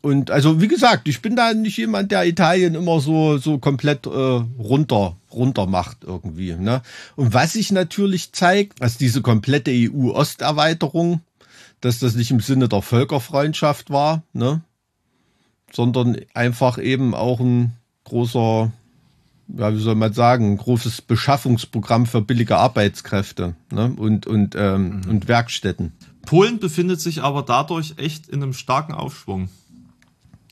und also wie gesagt, ich bin da nicht jemand, der Italien immer so so komplett äh, runter runter macht irgendwie. Ne? Und was sich natürlich zeigt, dass diese komplette EU-Osterweiterung, dass das nicht im Sinne der Völkerfreundschaft war, ne? Sondern einfach eben auch ein großer, ja, wie soll man sagen, ein großes Beschaffungsprogramm für billige Arbeitskräfte ne? und, und, ähm, und Werkstätten. Polen befindet sich aber dadurch echt in einem starken Aufschwung.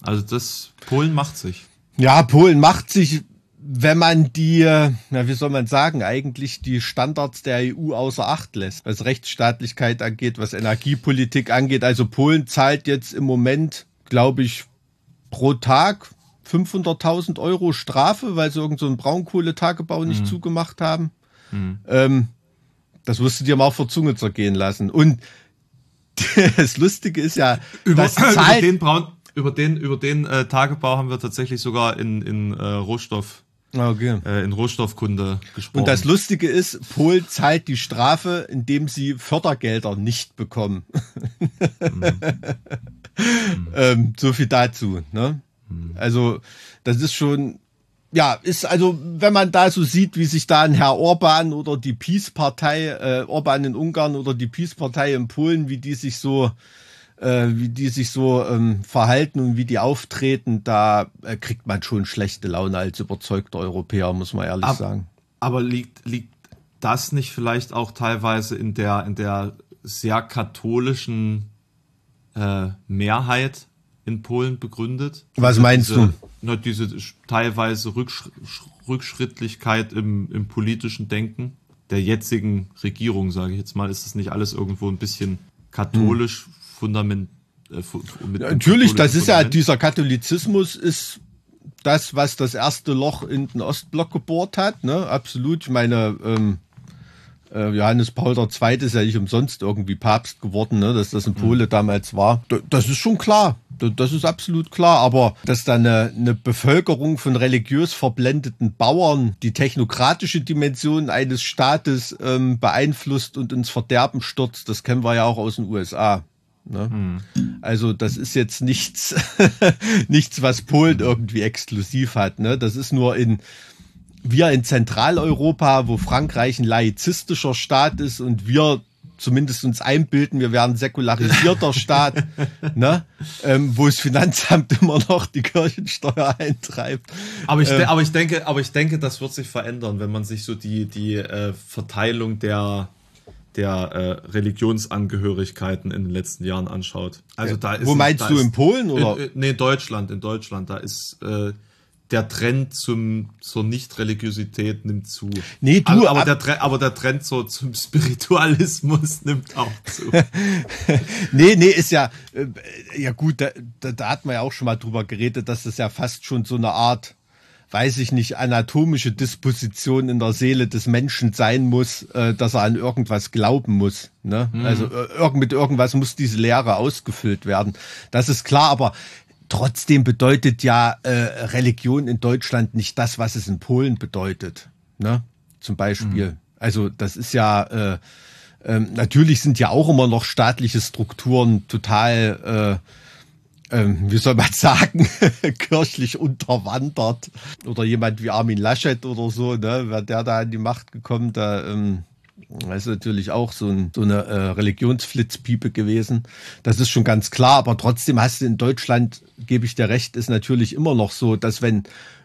Also das, Polen macht sich. Ja, Polen macht sich, wenn man die, na, wie soll man sagen, eigentlich die Standards der EU außer Acht lässt, was Rechtsstaatlichkeit angeht, was Energiepolitik angeht. Also Polen zahlt jetzt im Moment, glaube ich, pro Tag 500.000 Euro Strafe, weil sie irgend so einen Braunkohletagebau nicht zugemacht haben. Ähm, das wirst du dir mal auf der Zunge zergehen lassen. Und das Lustige ist ja, Über, über den Braun, über den, über den äh, Tagebau haben wir tatsächlich sogar in, in äh, Rohstoff, okay. äh, in Rohstoffkunde gesprochen. Und das Lustige ist, Polen zahlt die Strafe, indem sie Fördergelder nicht bekommen. ähm, so viel dazu. Ne? Also das ist schon, ja, ist also, wenn man da so sieht, wie sich da ein Herr Orban oder die Peace-Partei, äh, Orban in Ungarn oder die Peace-Partei in Polen, wie die sich so äh, wie die sich so ähm, verhalten und wie die auftreten, da äh, kriegt man schon schlechte Laune als überzeugter Europäer, muss man ehrlich Ab- sagen. Aber liegt, liegt das nicht vielleicht auch teilweise in der, in der sehr katholischen äh, Mehrheit in Polen begründet? Was Also meinst diese, du? Diese teilweise Rücksch Rückschrittlichkeit im, im politischen Denken der jetzigen Regierung, sage ich jetzt mal, ist das nicht alles irgendwo ein bisschen katholisch fundament äh, mit Natürlich, das ist ja, Fundament? dieser Katholizismus ist das, was das erste Loch in den Ostblock gebohrt hat, ne? Absolut. Ich meine, ähm, äh, Johannes Paul II. ist ja nicht umsonst irgendwie Papst geworden, ne? dass das in Pole damals war. Das ist schon klar. Das ist absolut klar. Aber dass da eine, eine Bevölkerung von religiös verblendeten Bauern die technokratische Dimension eines Staates ähm, beeinflusst und ins Verderben stürzt, das kennen wir ja auch aus den USA. Ne? Also das ist jetzt nichts, nichts, was Polen irgendwie exklusiv hat. Ne? Das ist nur in wir in Zentraleuropa, wo Frankreich ein laizistischer Staat ist und wir zumindest uns einbilden, wir wären ein säkularisierter Staat, ne? ähm, wo das Finanzamt immer noch die Kirchensteuer eintreibt. Aber ich, Ähm. aber ich denke, aber ich denke, das wird sich verändern, wenn man sich so die die äh, Verteilung der der äh, Religionsangehörigkeiten in den letzten Jahren anschaut. Also da ist Wo meinst du, ist, in Polen oder? In, in, nee, Deutschland, in Deutschland, da ist äh, der Trend zum zur Nichtreligiosität nimmt zu. Nee, du, aber, aber ab- der Trend, aber der Trend so zum Spiritualismus nimmt auch zu. Nee, nee, ist ja, äh, ja gut, da, da, da hat man ja auch schon mal drüber geredet, dass das ja fast schon so eine Art, weiß ich nicht, anatomische Disposition in der Seele des Menschen sein muss, äh, dass er an irgendwas glauben muss. Ne? Also äh, mit irgendwas muss diese Lehre ausgefüllt werden. Das ist klar, aber trotzdem bedeutet ja äh, Religion in Deutschland nicht das, was es in Polen bedeutet. Ne? Zum Beispiel. Also das ist ja äh, ähm, natürlich sind ja auch immer noch staatliche Strukturen total, äh, ähm, wie soll man sagen, kirchlich unterwandert. Oder jemand wie Armin Laschet oder so, ne, wäre der da an die Macht gekommen, da ähm, das ist natürlich auch so, ein, so eine äh, Religionsflitzpiepe gewesen. Das ist schon ganz klar, aber trotzdem hast du in Deutschland, gebe ich dir recht, ist natürlich immer noch so, dass wenn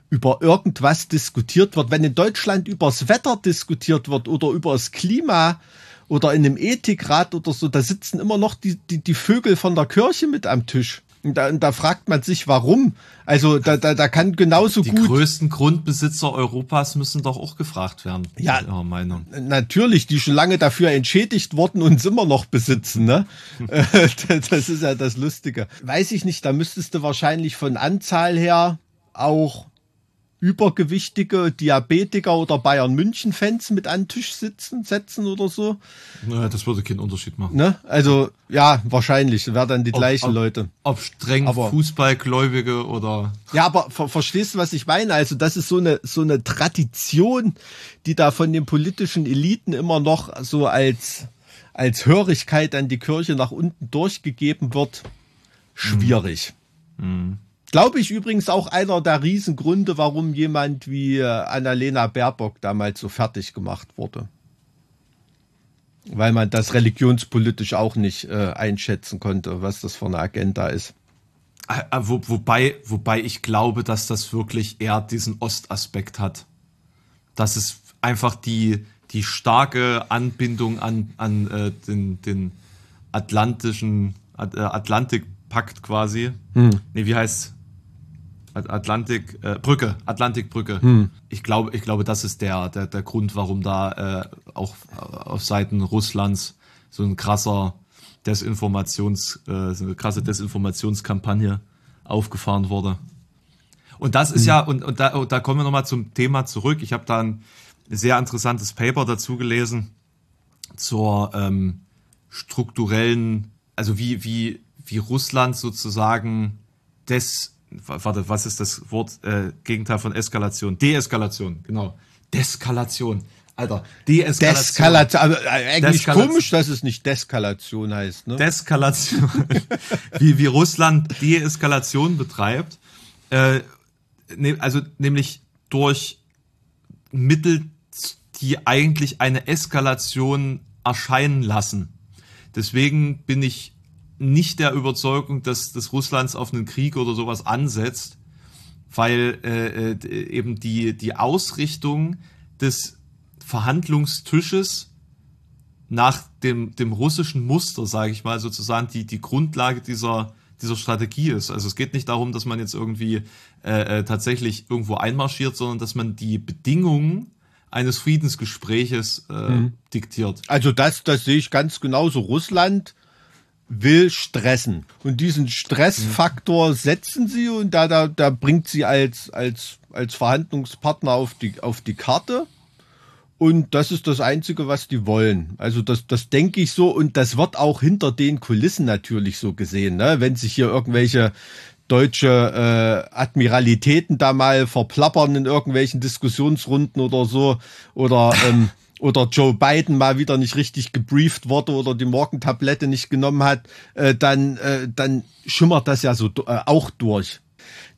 über irgendwas diskutiert wird, wenn in Deutschland übers Wetter diskutiert wird oder über das Klima oder in einem Ethikrat oder so, da sitzen immer noch die, die, die Vögel von der Kirche mit am Tisch. Und da, da fragt man sich, warum. Also da, da, da kann genauso Die gut. größten Grundbesitzer Europas müssen doch auch gefragt werden. Ja. Ihrer Meinung. Natürlich, die schon lange dafür entschädigt wurden und es immer noch besitzen, ne? Das ist ja das Lustige. Weiß ich nicht, da müsstest du wahrscheinlich von Anzahl her auch übergewichtige Diabetiker oder Bayern München Fans mit an den Tisch sitzen, setzen oder so, Naja, das würde keinen Unterschied machen. ne? Also, ja, wahrscheinlich, wären dann die Ob- gleichen ob, Leute. Ob streng Aber- Fußballgläubige oder Ja, aber ver verstehst du, was ich meine? Also das ist so eine so eine Tradition, die da von den politischen Eliten immer noch so als als Hörigkeit an die Kirche nach unten durchgegeben wird. Schwierig. Glaube ich übrigens auch einer der Riesengründe, warum jemand wie äh, Annalena Baerbock damals so fertig gemacht wurde. Weil man das religionspolitisch auch nicht äh, einschätzen konnte, was das für eine Agenda ist. Äh, äh, Wo, wobei, wobei ich glaube, dass das wirklich eher diesen Ostaspekt hat. Dass es einfach die, die starke Anbindung an, an äh, den, den atlantischen At äh, Atlantikpakt quasi. Nee, wie heißt At Atlantik äh, Brücke, Atlantikbrücke. Ich glaube, ich glaube, das ist der, der, der Grund, warum da äh, auch auf Seiten Russlands so ein krasser Desinformations, äh, so eine krasse Desinformationskampagne aufgefahren wurde. Und das ist ja, und, und da, und da kommen wir nochmal zum Thema zurück. Ich habe da ein sehr interessantes Paper dazu gelesen zur ähm, strukturellen, also wie, wie, wie Russland sozusagen des, warte, was ist das Wort, äh, Gegenteil von Eskalation? Deeskalation, genau. Deskalation. Alter, Deeskalation. Deskalation, aber äh, eigentlich Deskalation. komisch, dass es nicht Deskalation heißt, ne? Deskalation, wie, wie Russland Deeskalation betreibt, äh, ne, also nämlich durch Mittel, die eigentlich eine Eskalation erscheinen lassen. Deswegen bin ich nicht der Überzeugung, dass, dass Russlands auf einen Krieg oder sowas ansetzt, weil äh, äh, eben die, die Ausrichtung des Verhandlungstisches nach dem, dem russischen Muster, sage ich mal, sozusagen die, die Grundlage dieser, dieser Strategie ist. Also es geht nicht darum, dass man jetzt irgendwie äh, äh, tatsächlich irgendwo einmarschiert, sondern dass man die Bedingungen eines Friedensgespräches äh, diktiert. Also das, das sehe ich ganz genauso. Russland will stressen. Und diesen Stressfaktor setzen sie und da, da, da bringt sie als, als, als Verhandlungspartner auf die, auf die Karte. Und das ist das Einzige, was die wollen. Also das, das denke ich so und das wird auch hinter den Kulissen natürlich so gesehen. Ne? Wenn sich hier irgendwelche deutsche äh, Admiralitäten da mal verplappern in irgendwelchen Diskussionsrunden oder so oder ähm, oder Joe Biden mal wieder nicht richtig gebrieft wurde oder die Morgentablette nicht genommen hat, äh, dann äh, dann schimmert das ja so äh, auch durch.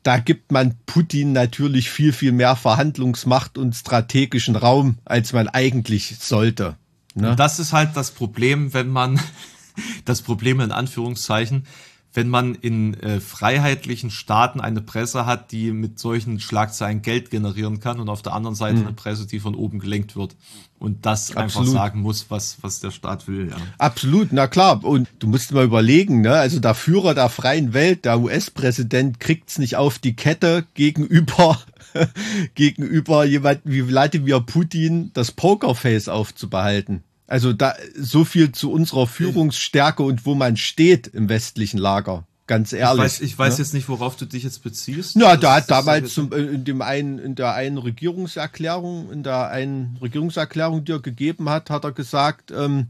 Da gibt man Putin natürlich viel viel mehr Verhandlungsmacht und strategischen Raum, als man eigentlich sollte. Ne? Das ist halt das Problem, wenn man, das Problem in Anführungszeichen, wenn man in äh, freiheitlichen Staaten eine Presse hat, die mit solchen Schlagzeilen Geld generieren kann und auf der anderen Seite eine Presse, die von oben gelenkt wird und das einfach Absolut. sagen muss, was, was der Staat will. Ja. Absolut, na klar. Und du musst mal überlegen, ne? Also der Führer der freien Welt, der US-Präsident, kriegt's nicht auf die Kette gegenüber gegenüber jemanden wie Wladimir Putin das Pokerface aufzubehalten. Also da so viel zu unserer Führungsstärke und wo man steht im westlichen Lager. Ganz Ich ehrlich. weiß, ich weiß ne? jetzt nicht, worauf du dich jetzt beziehst. Ja, Das- da hat damals zum, äh, in dem einen, in der einen Regierungserklärung, in der einen Regierungserklärung, die er gegeben hat, hat er gesagt, ähm,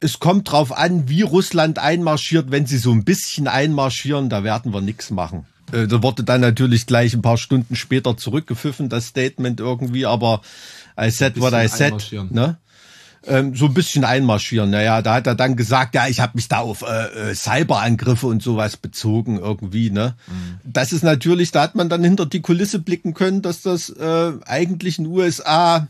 es kommt drauf an, wie Russland einmarschiert. Wenn sie so ein bisschen einmarschieren, da werden wir nichts machen. Äh, da wurde dann natürlich gleich ein paar Stunden später zurückgepfiffen, das Statement irgendwie, aber I said what I said. Ne? Ähm, so ein bisschen einmarschieren. Naja, da hat er dann gesagt, ja, ich habe mich da auf äh, äh, Cyberangriffe und sowas bezogen irgendwie. Ne, das ist natürlich, da hat man dann hinter die Kulisse blicken können, dass das äh, eigentlich in den USA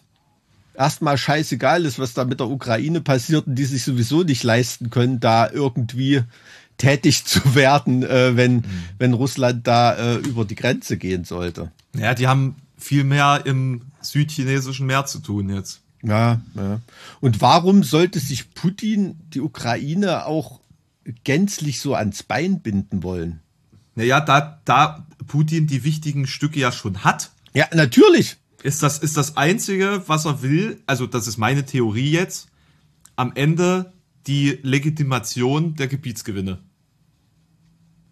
erstmal scheißegal ist, was da mit der Ukraine passiert und die sich sowieso nicht leisten können, da irgendwie tätig zu werden, äh, wenn wenn Russland da äh, über die Grenze gehen sollte. Ja, die haben viel mehr im südchinesischen Meer zu tun jetzt. Ja, ja. Und warum sollte sich Putin die Ukraine auch gänzlich so ans Bein binden wollen. Naja, da, da Putin die wichtigen Stücke ja schon hat, Ja, natürlich. ist das, ist das Einzige, was er will, also das ist meine Theorie jetzt, am Ende die Legitimation der Gebietsgewinne.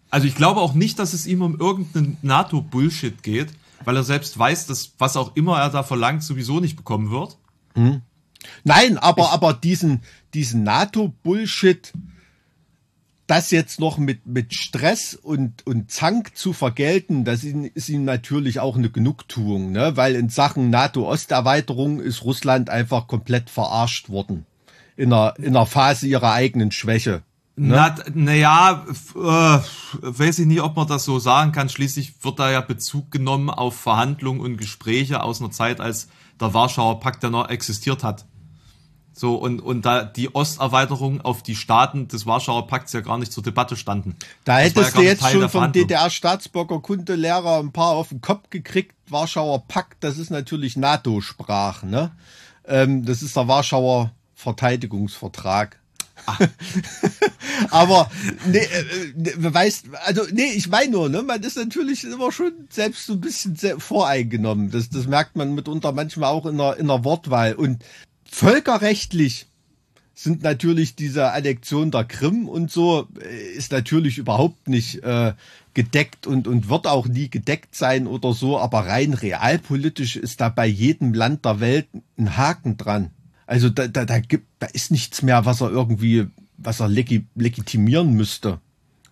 Also ich glaube auch nicht, dass es ihm um irgendeinen NATO-Bullshit geht, weil er selbst weiß, dass was auch immer er da verlangt, sowieso nicht bekommen wird. Nein, aber, aber diesen, diesen NATO-Bullshit, das jetzt noch mit, mit Stress und, und Zank zu vergelten, das ist, ihm natürlich auch eine Genugtuung, ne? weil in Sachen NATO-Osterweiterung ist Russland einfach komplett verarscht worden. In einer, in einer Phase ihrer eigenen Schwäche. Na, naja, äh, weiß ich nicht, ob man das so sagen kann. Schließlich wird da ja Bezug genommen auf Verhandlungen und Gespräche aus einer Zeit, als der Warschauer Pakt ja noch existiert hat. So, und, und da die Osterweiterung auf die Staaten des Warschauer Pakts ja gar nicht zur Debatte standen. Da Das ja hättest gar du jetzt Teil schon der vom Verhandlung. DDR-Staatsbürgerkundelehrer ein paar auf den Kopf gekriegt. Warschauer Pakt, das ist natürlich NATO-Sprach, ne? Ähm, das ist der Warschauer Verteidigungsvertrag. Aber nee, äh, nee, weißt, also nee, ich meine nur, ne, man ist natürlich immer schon selbst so ein bisschen voreingenommen. Das, das merkt man mitunter manchmal auch in der, in der Wortwahl. Und völkerrechtlich sind natürlich diese Annexion der Krim und so äh, ist natürlich überhaupt nicht äh, gedeckt und, und wird auch nie gedeckt sein oder so, aber rein realpolitisch ist da bei jedem Land der Welt ein Haken dran. Also da, da, da gibt, da ist nichts mehr, was er irgendwie, was er legi legitimieren müsste.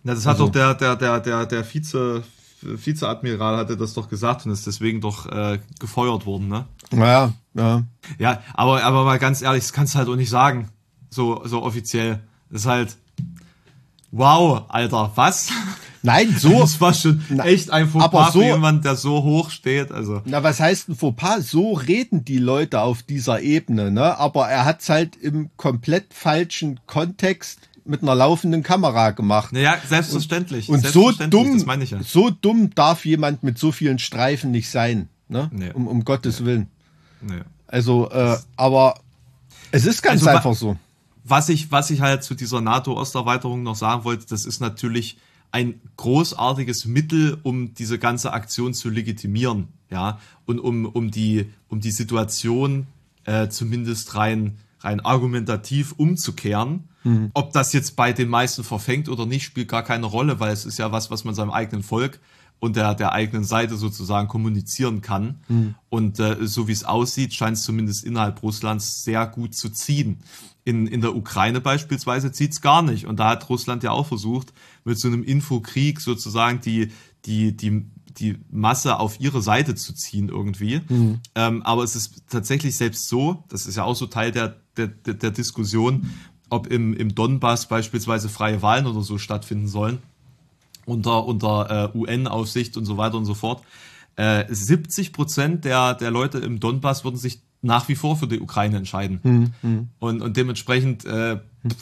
Na, das hat Also- doch der, der, der, der, der Vize, Vizeadmiral hatte das doch gesagt und ist deswegen doch äh, gefeuert worden, ne? Ja, ja. Ja, aber, aber mal ganz ehrlich, das kannst du halt auch nicht sagen. So, so offiziell. Das ist halt, wow, Alter, was? Nein, so. Das war schon Na, echt ein aber Fauxpas so- für jemanden, der so hoch steht. Also, Na, was heißt ein Fauxpas? So reden die Leute auf dieser Ebene, ne? Aber er hat's halt im komplett falschen Kontext mit einer laufenden Kamera gemacht. naja, selbstverständlich. Und so selbstverständlich, dumm, Das meine ich ja. so dumm darf jemand mit so vielen Streifen nicht sein, ne? Nee. Um, um Gottes Willen. Nee. Also, äh, aber es ist ganz Also, einfach so. Was ich, was ich halt zu dieser NATO-Osterweiterung noch sagen wollte, das ist natürlich ein großartiges Mittel, um diese ganze Aktion zu legitimieren, ja, und um, um die, um die Situation äh, zumindest rein, rein argumentativ umzukehren. Ob das jetzt bei den meisten verfängt oder nicht, spielt gar keine Rolle, weil es ist ja was, was man seinem eigenen Volk und der, der eigenen Seite sozusagen kommunizieren kann. Und äh, so wie es aussieht, scheint es zumindest innerhalb Russlands sehr gut zu ziehen. In, in der Ukraine beispielsweise zieht es gar nicht. Und da hat Russland ja auch versucht, mit so einem Infokrieg sozusagen die, die, die, die Masse auf ihre Seite zu ziehen irgendwie. Ähm, aber es ist tatsächlich selbst so, das ist ja auch so Teil der, der, der, der Diskussion, ob im, im Donbass beispielsweise freie Wahlen oder so stattfinden sollen unter, unter äh, UN-Aufsicht und so weiter und so fort. Äh, 70 Prozent der, der Leute im Donbass würden sich nach wie vor für die Ukraine entscheiden. Und, und dementsprechend äh,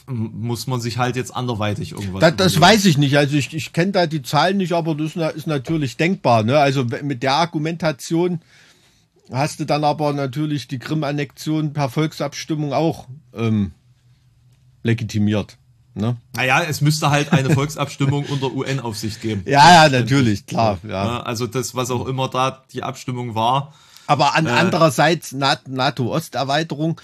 muss man sich halt jetzt anderweitig irgendwas. Das, das weiß ich nicht. Also ich, ich kenne da die Zahlen nicht, aber das ist, na- ist natürlich denkbar. Ne? Also mit der Argumentation hast du dann aber natürlich die Krim-Annexion per Volksabstimmung auch ähm, legitimiert. Ne? Naja, es müsste halt eine Volksabstimmung unter UN-Aufsicht geben. Ja, ja, natürlich, klar. Ja. Also das, was auch immer da die Abstimmung war, Aber an Äh. andererseits Na- NATO-Osterweiterung,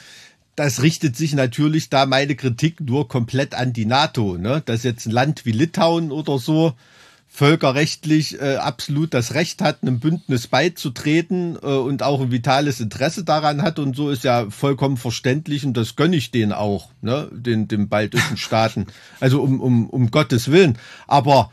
das richtet sich natürlich da meine Kritik nur komplett an die NATO. Ne? Dass jetzt ein Land wie Litauen oder so völkerrechtlich äh, absolut das Recht hat, einem Bündnis beizutreten äh, und auch ein vitales Interesse daran hat und so ist ja vollkommen verständlich und das gönne ich denen auch, ne? den, den baltischen Staaten. Also um, um, um Gottes Willen. Aber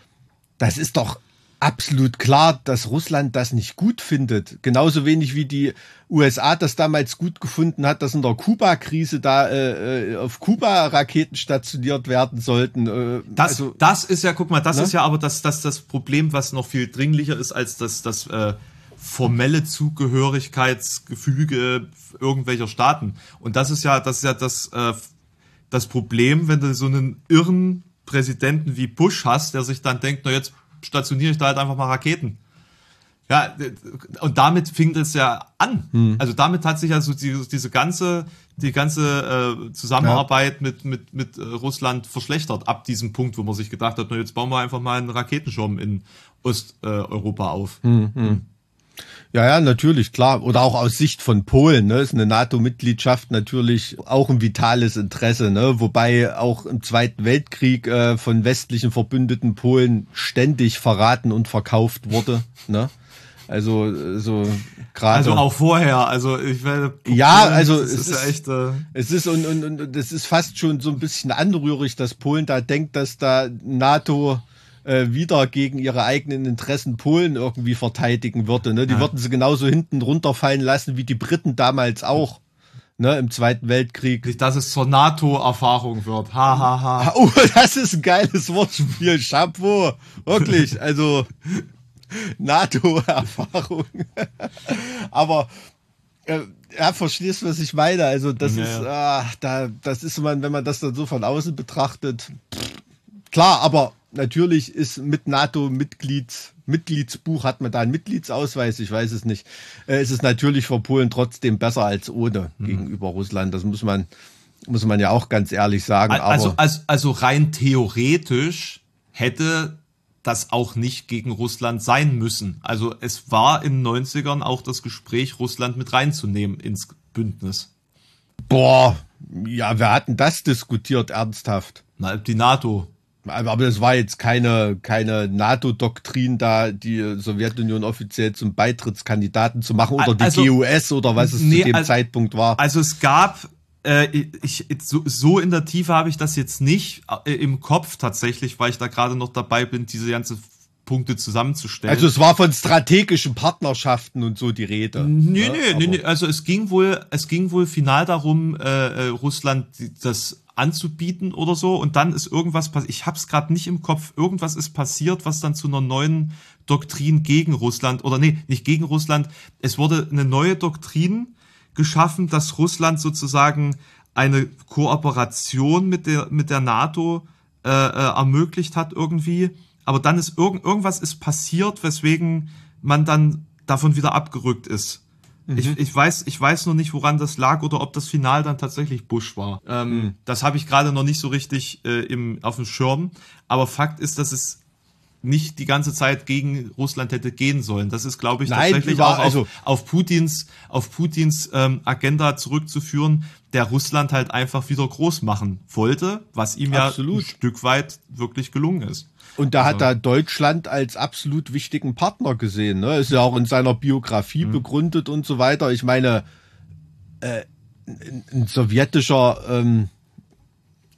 das ist doch absolut klar, dass Russland das nicht gut findet. Genauso wenig wie die USA das damals gut gefunden hat, dass in der Kuba-Krise da äh, äh, auf Kuba Raketen stationiert werden sollten. Äh, Das, also, das ist ja, guck mal, das Ne? ist ja aber das, das, das Problem, was noch viel dringlicher ist als das, das äh, formelle Zugehörigkeitsgefüge irgendwelcher Staaten. Und das ist ja, das ist ja das, äh, das Problem, wenn du so einen irren Präsidenten wie Bush hast, der sich dann denkt, na jetzt stationiere ich da halt einfach mal Raketen. Ja, und damit fing das ja an. Also damit hat sich also die, diese ganze, die ganze äh, Zusammenarbeit mit, mit, mit äh, Russland verschlechtert ab diesem Punkt, wo man sich gedacht hat, na, jetzt bauen wir einfach mal einen Raketenschirm in Osteuropa äh, auf. Ja, ja, natürlich, klar. Oder auch aus Sicht von Polen, ne, ist eine NATO-Mitgliedschaft natürlich auch ein vitales Interesse, ne? Wobei auch im Zweiten Weltkrieg äh, von westlichen Verbündeten Polen ständig verraten und verkauft wurde, ne? Also so gerade. Also auch vorher, also ich werde. Ja, also es ist, ist- echt. Äh, Es ist und, und, und es ist fast schon so ein bisschen anrührig, dass Polen da denkt, dass da NATO äh, wieder gegen ihre eigenen Interessen Polen irgendwie verteidigen würde. Ne? Die Ja. würden sie genauso hinten runterfallen lassen wie die Briten damals auch. Ne, Im Zweiten Weltkrieg. nicht, dass es zur NATO-Erfahrung wird. Ha, ha, ha. Oh, das ist ein geiles Wortspiel. Chapeau. Wirklich. Also NATO-Erfahrung. Aber äh, ja, verstehst du, was ich meine? Also das Ja, ist, ah, da, das ist man, wenn man das dann so von außen betrachtet. pff, Klar, aber natürlich ist mit NATO-Mitglied, Mitgliedsbuch hat man da einen Mitgliedsausweis, ich weiß es nicht. Äh, ist es natürlich für Polen trotzdem besser als ohne Mhm. gegenüber Russland. Das muss man, muss man ja auch ganz ehrlich sagen. Also, also, also rein theoretisch hätte das auch nicht gegen Russland sein müssen. Also es war in den 90ern auch das Gespräch, Russland mit reinzunehmen ins Bündnis. boah, ja, wir hatten das diskutiert ernsthaft. Na, die NATO. Aber das war jetzt keine, keine NATO-Doktrin da, die Sowjetunion offiziell zum Beitrittskandidaten zu machen oder die Also- GUS oder was es Nee, zu dem also- Zeitpunkt war. Also es gab, äh, ich, so, so in der Tiefe habe ich das jetzt nicht äh, im Kopf tatsächlich, weil ich da gerade noch dabei bin, diese ganze Punkte zusammenzustellen. Also es war von strategischen Partnerschaften und so die Rede. Nee, ne? Aber- nee, also es ging wohl, es ging wohl final darum, äh, äh, Russland das anzubieten oder so. Und dann ist irgendwas passiert, ich hab's gerade nicht im Kopf, irgendwas ist passiert, was dann zu einer neuen Doktrin gegen Russland oder nee, nicht gegen Russland, es wurde eine neue Doktrin geschaffen, dass Russland sozusagen eine Kooperation mit der mit der NATO äh, äh, ermöglicht hat irgendwie, aber dann ist irgend, irgendwas ist passiert, weswegen man dann davon wieder abgerückt ist. Ich, ich weiß, ich weiß noch nicht, woran das lag oder ob das Final dann tatsächlich Bush war. Ähm, Das habe ich gerade noch nicht so richtig äh, im, auf dem Schirm. Aber Fakt ist, dass es nicht die ganze Zeit gegen Russland hätte gehen sollen. Das ist, glaube ich, Nein, tatsächlich auch auf, also- auf Putins, auf Putins ähm, Agenda zurückzuführen, der Russland halt einfach wieder groß machen wollte, was ihm Absolut. ja ein Stück weit wirklich gelungen ist. Und da hat Also- er Deutschland als absolut wichtigen Partner gesehen. Ne? Ist ja auch in seiner Biografie begründet und so weiter. Ich meine, äh, ein, ein sowjetischer, ähm,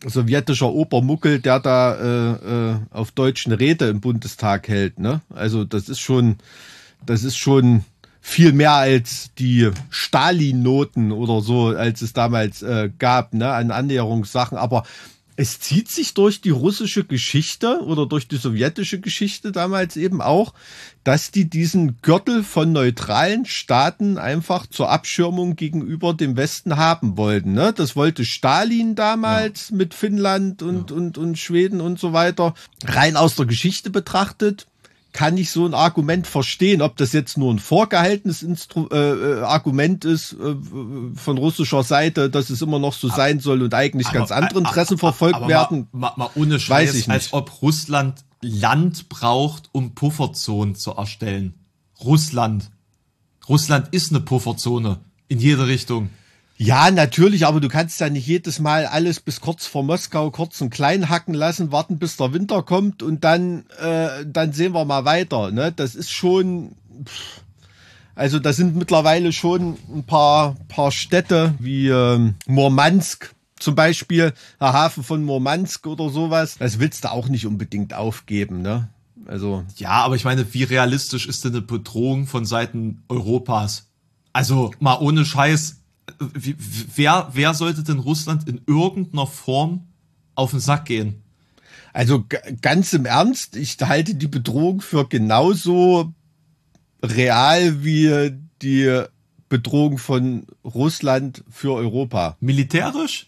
sowjetischer Obermuckel, der da äh, äh, auf deutschen Rede im Bundestag hält. Ne? Also das ist schon, das ist schon viel mehr als die Stalin-Noten oder so, als es damals äh, gab, ne, an Annäherungssachen. Aber es zieht sich durch die russische Geschichte oder durch die sowjetische Geschichte damals eben auch, dass die diesen Gürtel von neutralen Staaten einfach zur Abschirmung gegenüber dem Westen haben wollten. Ne? Das wollte Stalin damals mit Finnland und, und, und Schweden und so weiter. Rein aus der Geschichte betrachtet kann ich so ein Argument verstehen, ob das jetzt nur ein vorgehaltenes Instru äh, äh, Argument ist äh, von russischer Seite, dass es immer noch so sein soll und eigentlich ganz andere Interessen verfolgt aber werden. Mal, mal, mal ohne Weiß Scheiß, ich als nicht. ob Russland Land braucht, um Pufferzonen zu erstellen. Russland. Russland ist eine Pufferzone in jede Richtung. Ja, natürlich, aber du kannst ja nicht jedes Mal alles bis kurz vor Moskau kurz und klein hacken lassen, warten bis der Winter kommt und dann, äh, dann sehen wir mal weiter. Ne? Das ist schon. Pff. Also da sind mittlerweile schon ein paar, paar Städte wie ähm, Murmansk zum Beispiel, der Hafen von Murmansk oder sowas. Das willst du auch nicht unbedingt aufgeben, ne? Also Ja, aber ich meine, wie realistisch ist denn eine Bedrohung von Seiten Europas? Also mal ohne Scheiß, wie, wer, wer sollte denn Russland in irgendeiner Form auf den Sack gehen? Also ganz im Ernst, ich halte die Bedrohung für genauso real wie die Bedrohung von Russland für Europa. Militärisch?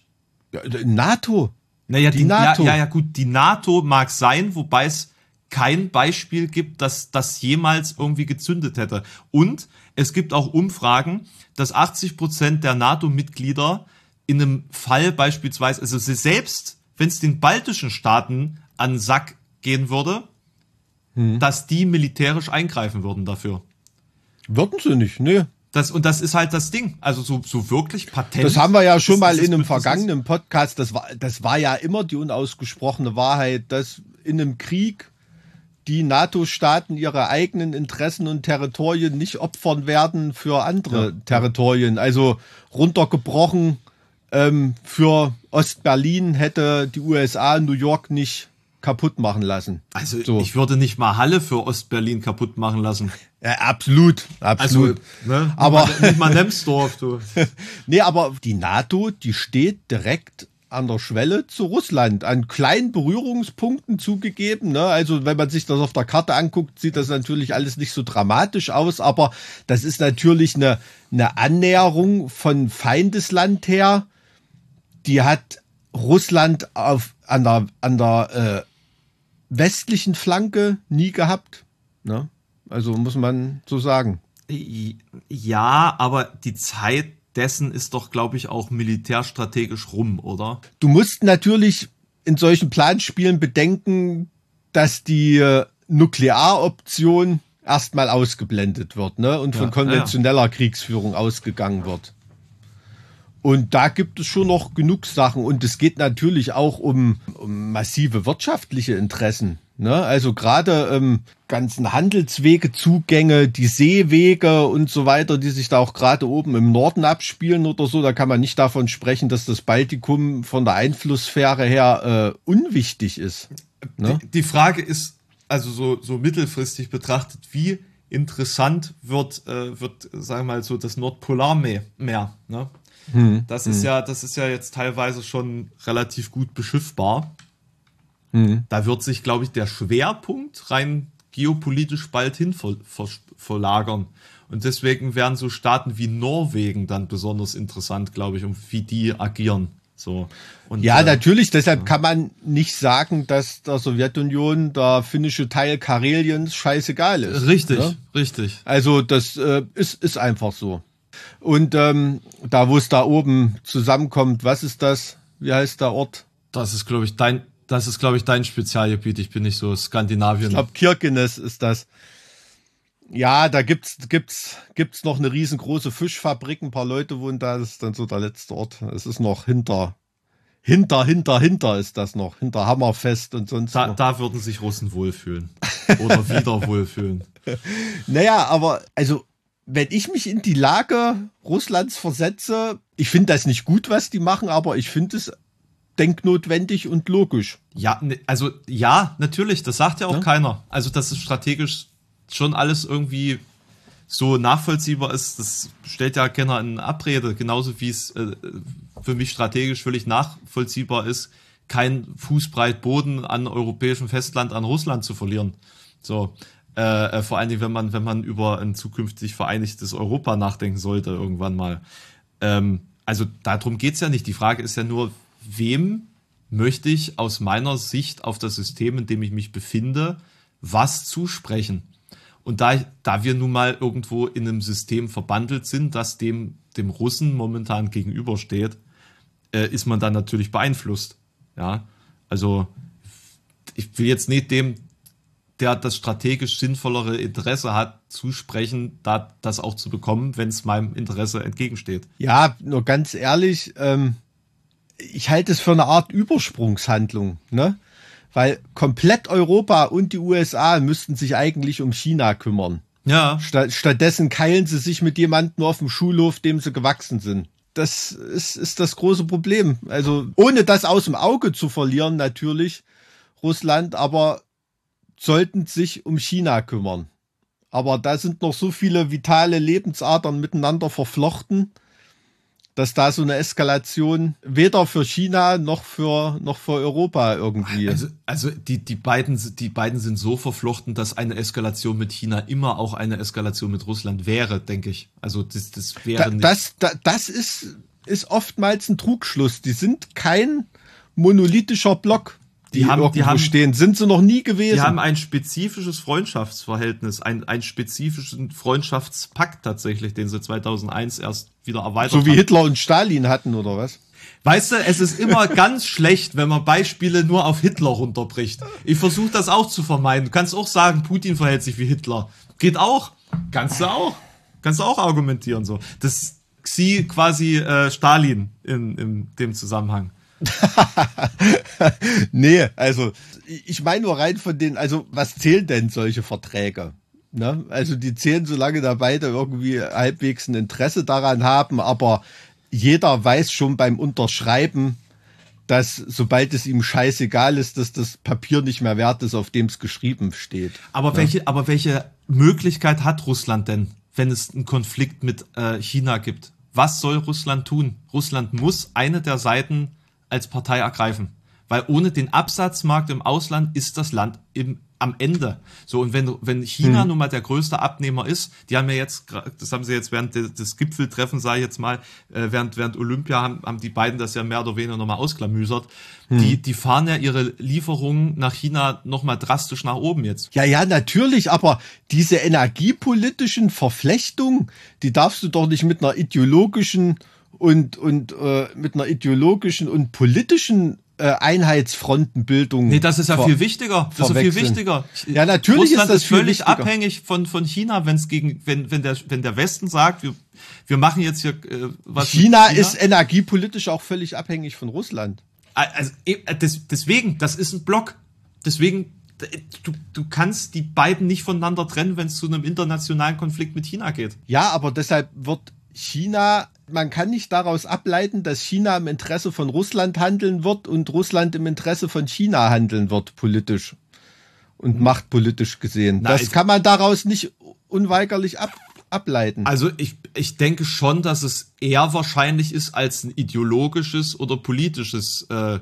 Ja, d- NATO. Naja, Die die, NATO. Ja, ja, gut, die NATO mag sein, wobei es kein Beispiel gibt, dass das jemals irgendwie gezündet hätte. Und es gibt auch Umfragen, dass 80 Prozent der NATO-Mitglieder in einem Fall beispielsweise, also sie selbst, wenn es den baltischen Staaten an den Sack gehen würde, dass die militärisch eingreifen würden dafür. Würden sie nicht, ne? Das, und das ist halt das Ding. Also so, so wirklich Patent. Das haben wir ja schon mal in einem vergangenen Podcast. Das war, das war ja immer die unausgesprochene Wahrheit, dass in einem Krieg die NATO-Staaten ihre eigenen Interessen und Territorien nicht opfern werden für andere Ja. Territorien. Also runtergebrochen ähm, für Ostberlin hätte die USA New York nicht kaputt machen lassen. Also So. ich würde nicht mal Halle für Ostberlin kaputt machen lassen. Ja, absolut, Also, absolut. ne? Aber- nicht mal Nemsdorf, du. Nee, aber die NATO, die steht direkt an der Schwelle zu Russland, an kleinen Berührungspunkten zugegeben. Ne? Also wenn man sich das auf der Karte anguckt, sieht das natürlich alles nicht so dramatisch aus, aber das ist natürlich eine, eine Annäherung von Feindesland her. Die hat Russland auf, an der, an der äh, westlichen Flanke nie gehabt. Ne? Also muss man so sagen. Ja, aber die Zeit dessen ist doch, glaube ich, auch militärstrategisch rum, oder? du musst natürlich in solchen Planspielen bedenken, dass die äh, Nuklearoption erstmal ausgeblendet wird ne? und von Ja, konventioneller Kriegsführung ausgegangen wird. Und da gibt es schon noch genug Sachen. Und es geht natürlich auch um, um massive wirtschaftliche Interessen. Ne? Also gerade ähm, ganzen Handelswege, Zugänge, die Seewege und so weiter, die sich da auch gerade oben im Norden abspielen oder so, da kann man nicht davon sprechen, dass das Baltikum von der Einflusssphäre her äh, unwichtig ist. Ne? Die, Frage ist, also so, so mittelfristig betrachtet, wie interessant wird, äh, wird, sagen wir mal, so das Nordpolarmeer. Meer, ne? Hm, Das ist ja, das ist ja jetzt teilweise schon relativ gut beschiffbar. Hm. Da wird sich, glaube ich, der Schwerpunkt rein geopolitisch bald hin ver ver verlagern. Und deswegen werden so Staaten wie Norwegen dann besonders interessant, glaube ich, um wie die agieren. So. Und, Ja, äh, natürlich. Deshalb kann man nicht sagen, dass der Sowjetunion der finnische Teil Kareliens scheißegal ist. Richtig, Ne? richtig. Also das äh, ist, ist einfach so. Und ähm, da, wo es da oben zusammenkommt, was ist das? Wie heißt der Ort? Das ist, glaube ich, dein, das ist, glaube ich, dein Spezialgebiet. Ich bin nicht so Skandinavien. Ich glaube, Kirkenes ist das. Ja, da gibt's gibt's gibt's noch eine riesengroße Fischfabrik, ein paar Leute wohnen da, das ist dann so der letzte Ort. Es ist noch hinter hinter hinter hinter ist das noch, hinter Hammerfest und sonst da, noch. da würden sich Russen wohlfühlen. Oder wieder wohlfühlen. Naja, aber also, wenn ich mich in die Lage Russlands versetze, ich finde das nicht gut, was die machen, aber ich finde es denknotwendig und logisch. Ja, ne, also ja, natürlich, das sagt ja auch Ja. keiner. Also, dass es strategisch schon alles irgendwie so nachvollziehbar ist, das stellt ja keiner in Abrede, genauso wie es äh, für mich strategisch völlig nachvollziehbar ist, kein Fußbreit Boden an europäischem Festland an Russland zu verlieren. So, äh, äh, vor allen Dingen, wenn man, wenn man über ein zukünftig vereinigtes Europa nachdenken sollte, irgendwann mal. Ähm, also darum geht's ja nicht. Die Frage ist ja nur, wem möchte ich aus meiner Sicht auf das System, in dem ich mich befinde, was zusprechen? Und da, da wir nun mal irgendwo in einem System verbandelt sind, das dem, dem Russen momentan gegenübersteht, äh, ist man dann natürlich beeinflusst. Ja, also ich will jetzt nicht dem, der das strategisch sinnvollere Interesse hat, zusprechen, da das auch zu bekommen, wenn es meinem Interesse entgegensteht. Ja, nur ganz ehrlich, ähm, ich halte es für eine Art Übersprungshandlung, ne? Weil komplett Europa und die USA müssten sich eigentlich um China kümmern. Ja, Statt, stattdessen keilen sie sich mit jemandem auf dem Schulhof, dem sie gewachsen sind. Das ist, ist das große Problem. Also ohne das aus dem Auge zu verlieren, natürlich, Russland, aber sollten sich um China kümmern. Aber da sind noch so viele vitale Lebensadern miteinander verflochten, dass da so eine Eskalation weder für China noch für, noch für Europa irgendwie. Also, also die, die, beiden, die beiden sind so verflochten, dass eine Eskalation mit China immer auch eine Eskalation mit Russland wäre, denke ich. Also das, das wäre da, nicht. das, da, das ist, ist oftmals ein Trugschluss. Die sind kein monolithischer Block. Die, Die haben- die haben- stehen. Sind sie noch nie gewesen. Die haben ein spezifisches Freundschaftsverhältnis, ein, einen spezifischen Freundschaftspakt tatsächlich, den sie 2001 erst wieder erweitert so wie haben. Hitler und Stalin hatten, oder was? Weißt du, es ist immer ganz schlecht, wenn man Beispiele nur auf Hitler runterbricht. Ich versuche das auch zu vermeiden. Du kannst auch sagen, Putin verhält sich wie Hitler. Geht auch. Kannst du auch. Kannst du auch argumentieren so. Das Xi quasi äh, Stalin in, in dem Zusammenhang. Nee, also ich meine nur rein von den, also was zählen denn solche Verträge? Ne? Also die zählen, solange da beide irgendwie halbwegs ein Interesse daran haben, aber jeder weiß schon beim Unterschreiben, dass sobald es ihm scheißegal ist, dass das Papier nicht mehr wert ist, auf dem es geschrieben steht. Aber welche, aber welche Möglichkeit hat Russland denn, wenn es einen Konflikt mit äh, China gibt? Was soll Russland tun? Russland muss eine der Seiten als Partei ergreifen. Weil ohne den Absatzmarkt im Ausland ist das Land im, am Ende. So, und wenn, wenn China nun mal der größte Abnehmer ist, die haben ja jetzt, das haben sie jetzt während des, Gipfeltreffens, sage ich jetzt mal, äh, während, während Olympia haben, haben die beiden das ja mehr oder weniger nochmal ausklamüsert. Die, die fahren ja ihre Lieferungen nach China nochmal drastisch nach oben jetzt. Ja, ja, natürlich, aber diese energiepolitischen Verflechtungen, die darfst du doch nicht mit einer ideologischen und, und äh, mit einer ideologischen und politischen äh, Einheitsfrontenbildung. Nee, das ist ja viel wichtiger. Das ist ja viel wichtiger. Ja, natürlich Russland ist das ist völlig wichtiger. abhängig von, von China, wenn es gegen, wenn, wenn der, wenn der Westen sagt, wir, wir machen jetzt hier äh, was. mit China ist energiepolitisch auch völlig abhängig von Russland. also, eh, des, deswegen, das ist ein Block. Deswegen, du, du kannst die beiden nicht voneinander trennen, wenn es zu einem internationalen Konflikt mit China geht. Ja, aber deshalb wird China, man kann nicht daraus ableiten, dass China im Interesse von Russland handeln wird und Russland im Interesse von China handeln wird, politisch und machtpolitisch gesehen. Na, das kann man daraus nicht unweigerlich ab, ableiten. Also ich, ich denke schon, dass es eher wahrscheinlich ist als ein ideologisches oder politisches, äh,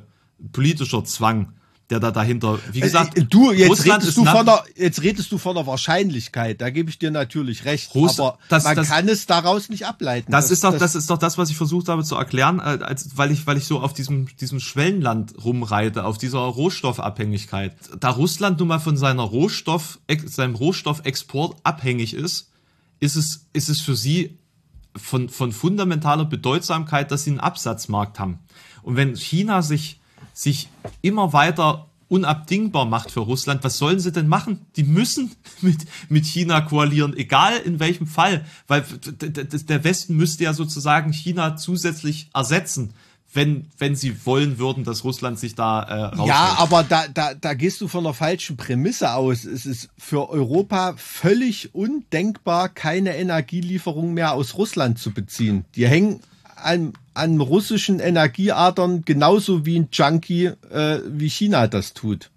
politischer Zwang, der da dahinter, wie gesagt, Äh, du, jetzt Russland redest ist du von der, jetzt redest du von der Wahrscheinlichkeit. Da gebe ich dir natürlich recht. Russ- aber das- man das- kann es daraus nicht ableiten. Das, ist doch, das, ist doch das, was ich versucht habe zu erklären, äh, als, weil ich, weil ich so auf diesem, diesem Schwellenland rumreite, auf dieser Rohstoffabhängigkeit. Da Russland nun mal von seiner Rohstoff, seinem Rohstoffexport abhängig ist, ist es, ist es für sie von, von fundamentaler Bedeutsamkeit, dass sie einen Absatzmarkt haben. Und wenn China sich, sich immer weiter unabdingbar macht für Russland, was sollen sie denn machen? Die müssen mit, mit China koalieren, egal in welchem Fall, weil der Westen müsste ja sozusagen China zusätzlich ersetzen, wenn, wenn sie wollen würden, dass Russland sich da äh, raushält. Ja, aber da, da, da gehst du von einer falschen Prämisse aus. Es ist für Europa völlig undenkbar, keine Energielieferung mehr aus Russland zu beziehen. Die hängen an, an russischen Energieadern genauso wie ein Junkie, äh, wie China das tut.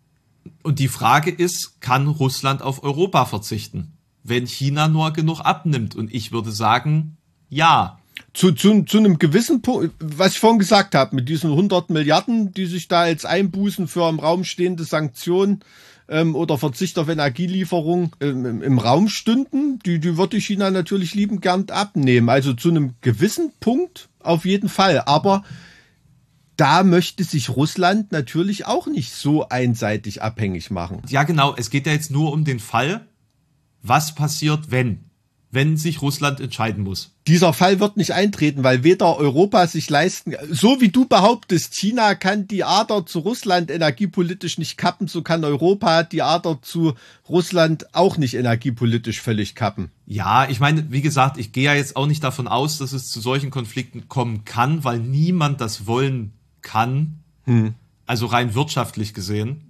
Und die Frage ist, kann Russland auf Europa verzichten, wenn China nur genug abnimmt? Und ich würde sagen, ja. Zu, zu, zu einem gewissen Punkt, was ich vorhin gesagt habe, mit diesen 100 Milliarden, die sich da jetzt einbußen für im Raum stehende Sanktionen ähm, oder Verzicht auf Energielieferung ähm, im, im Raum stünden, die, die würde China natürlich liebend gern abnehmen. Also zu einem gewissen Punkt auf jeden Fall. Aber da möchte sich Russland natürlich auch nicht so einseitig abhängig machen. Ja, genau. Es geht ja jetzt nur um den Fall, was passiert, wenn? Wenn sich Russland entscheiden muss. Dieser Fall wird nicht eintreten, weil weder Europa sich leisten, so wie du behauptest, China kann die Ader zu Russland energiepolitisch nicht kappen, so kann Europa die Ader zu Russland auch nicht energiepolitisch völlig kappen. Ja, ich meine, wie gesagt, ich gehe ja jetzt auch nicht davon aus, dass es zu solchen Konflikten kommen kann, weil niemand das wollen kann. Also rein wirtschaftlich gesehen.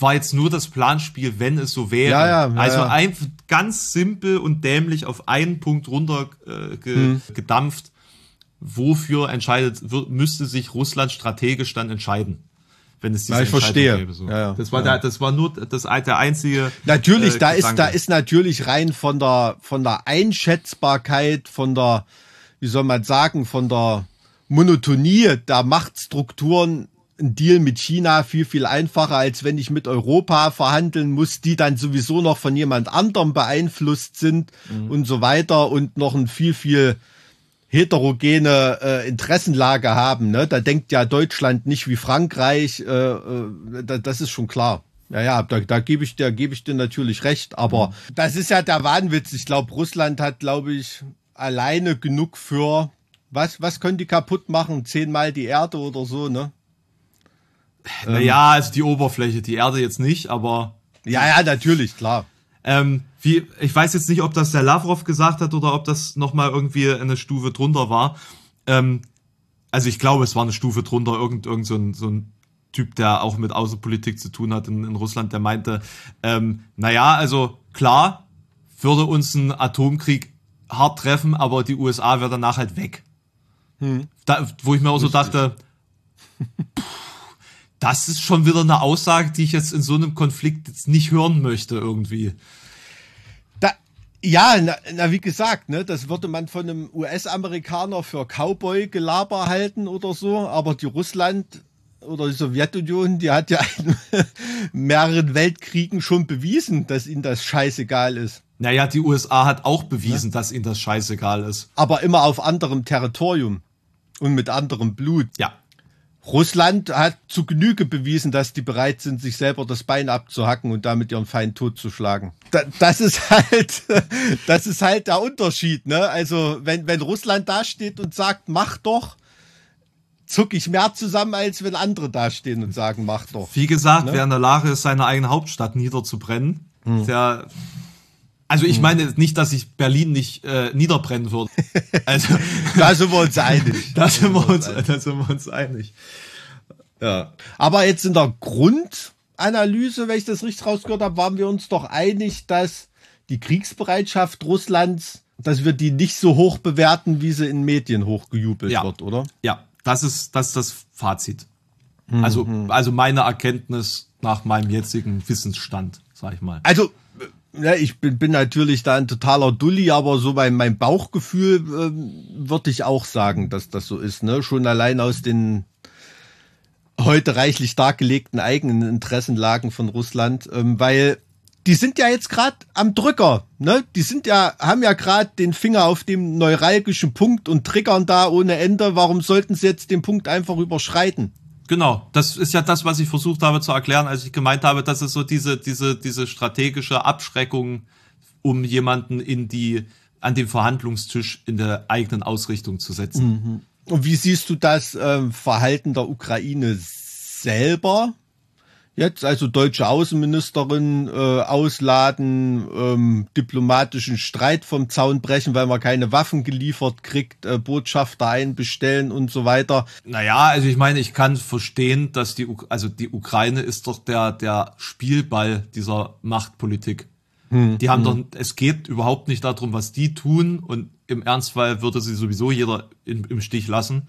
War jetzt nur das Planspiel, wenn es so wäre. Ja, ja, ja, also einfach ganz simpel und dämlich auf einen Punkt runter äh, ge Hm. gedampft. Wofür entscheidet, müsste sich Russland strategisch dann entscheiden? Wenn es diese Ja, ich verstehe. Gäbe, so. Ja, ja. Das war Ja. der, das war nur das, der einzige. Natürlich, äh, da ist, Gedanke. da ist natürlich rein von der, von der Einschätzbarkeit, von der, wie soll man sagen, von der Monotonie der Machtstrukturen ein Deal mit China viel, viel einfacher, als wenn ich mit Europa verhandeln muss, die dann sowieso noch von jemand anderem beeinflusst sind Mhm. und so weiter und noch ein viel, viel heterogene äh, Interessenlage haben. Ne? Da denkt ja Deutschland nicht wie Frankreich. Äh, äh, da, das ist schon klar. Ja, ja, da, da gebe ich dir, gebe ich dir natürlich recht. Aber mhm. das ist ja der Wahnwitz. Ich glaube, Russland hat, glaube ich, alleine genug für was, was können die kaputt machen? Zehnmal die Erde oder so, ne? Naja, also die Oberfläche, die Erde jetzt nicht, aber. Ja, ja, natürlich, klar. Ähm, wie, ich weiß jetzt nicht, ob das der Lavrov gesagt hat oder ob das nochmal irgendwie eine Stufe drunter war. Ähm, also ich glaube, es war eine Stufe drunter, irgend, irgend so ein, so ein Typ, der auch mit Außenpolitik zu tun hat in, in Russland, der meinte, ähm, naja, also klar, würde uns ein Atomkrieg hart treffen, aber die USA wäre danach halt weg. Hm. Da, wo ich mir auch so dachte, das ist schon wieder eine Aussage, die ich jetzt in so einem Konflikt jetzt nicht hören möchte irgendwie. Da, ja, na, na, wie gesagt, ne, das würde man von einem US-Amerikaner für Cowboy-Gelaber halten oder so, aber die Russland oder die Sowjetunion, die hat ja in mehreren Weltkriegen schon bewiesen, dass ihnen das scheißegal ist. Naja, die USA hat auch bewiesen, ja? dass ihnen das scheißegal ist. Aber immer auf anderem Territorium und mit anderem Blut. Ja. Russland hat zu Genüge bewiesen, dass die bereit sind, sich selber das Bein abzuhacken und damit ihren Feind totzuschlagen. das ist halt, das ist halt der Unterschied, ne? Also, wenn, wenn Russland dasteht und sagt, mach doch, zuck ich mehr zusammen, als wenn andere dastehen und sagen, mach doch. Wie gesagt, ne? wer in der Lage ist, seine eigene Hauptstadt niederzubrennen, hm. der also ich hm. meine nicht, dass ich Berlin nicht äh, niederbrennen würde. Also da sind wir uns einig. Da sind wir uns, da sind wir uns einig. Ja. Aber jetzt in der Grundanalyse, wenn ich das richtig rausgehört habe, waren wir uns doch einig, dass die Kriegsbereitschaft Russlands, dass wir die nicht so hoch bewerten, wie sie in Medien hochgejubelt ja. wird, oder? Ja, das ist das, ist das Fazit. Mhm. Also, also meine Erkenntnis nach meinem jetzigen Wissensstand, sag ich mal. Also ja, ich bin, bin natürlich da ein totaler Dulli, aber so bei meinem Bauchgefühl äh, würde ich auch sagen, dass das so ist. Ne? Schon allein aus den heute reichlich dargelegten eigenen Interessenlagen von Russland, ähm, weil die sind ja jetzt gerade am Drücker, ne? Die sind ja, haben ja gerade den Finger auf dem neuralgischen Punkt und triggern da ohne Ende. Warum sollten sie jetzt den Punkt einfach überschreiten? Genau, das ist ja das, was ich versucht habe zu erklären, als ich gemeint habe, dass es so diese, diese, diese strategische Abschreckung, um jemanden in die, an den Verhandlungstisch in der eigenen Ausrichtung zu setzen. Mhm. Und wie siehst du das äh, Verhalten der Ukraine selber? Jetzt also deutsche Außenministerin äh, ausladen, ähm, diplomatischen Streit vom Zaun brechen, weil man keine Waffen geliefert kriegt, äh, Botschafter einbestellen und so weiter. Naja, also ich meine, ich kann verstehen, dass die, also die Ukraine ist doch der, der Spielball dieser Machtpolitik. Hm, die haben hm. doch, es geht überhaupt nicht darum, was die tun und im Ernstfall würde sie sowieso jeder in, im Stich lassen.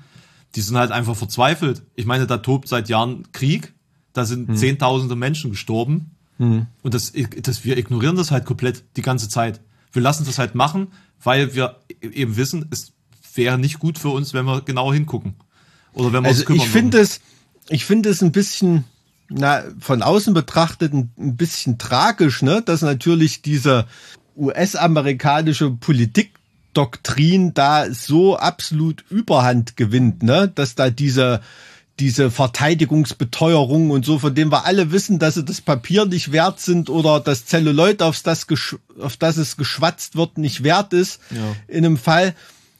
Die sind halt einfach verzweifelt. Ich meine, da tobt seit Jahren Krieg da sind hm. zehntausende Menschen gestorben. Hm. Und das, das, wir ignorieren das halt komplett die ganze Zeit. Wir lassen das halt machen, weil wir eben wissen, es wäre nicht gut für uns, wenn wir genau hingucken. Oder wenn wir also uns kümmern. Ich finde es, ich finde es ein bisschen, na, von außen betrachtet ein, ein bisschen tragisch, ne, dass natürlich diese US-amerikanische Politikdoktrin da so absolut Überhand gewinnt, ne, dass da diese diese Verteidigungsbeteuerung und so, von dem wir alle wissen, dass sie das Papier nicht wert sind oder das Zelluloid, auf das, auf das es geschwatzt wird, nicht wert ist ja. in einem Fall.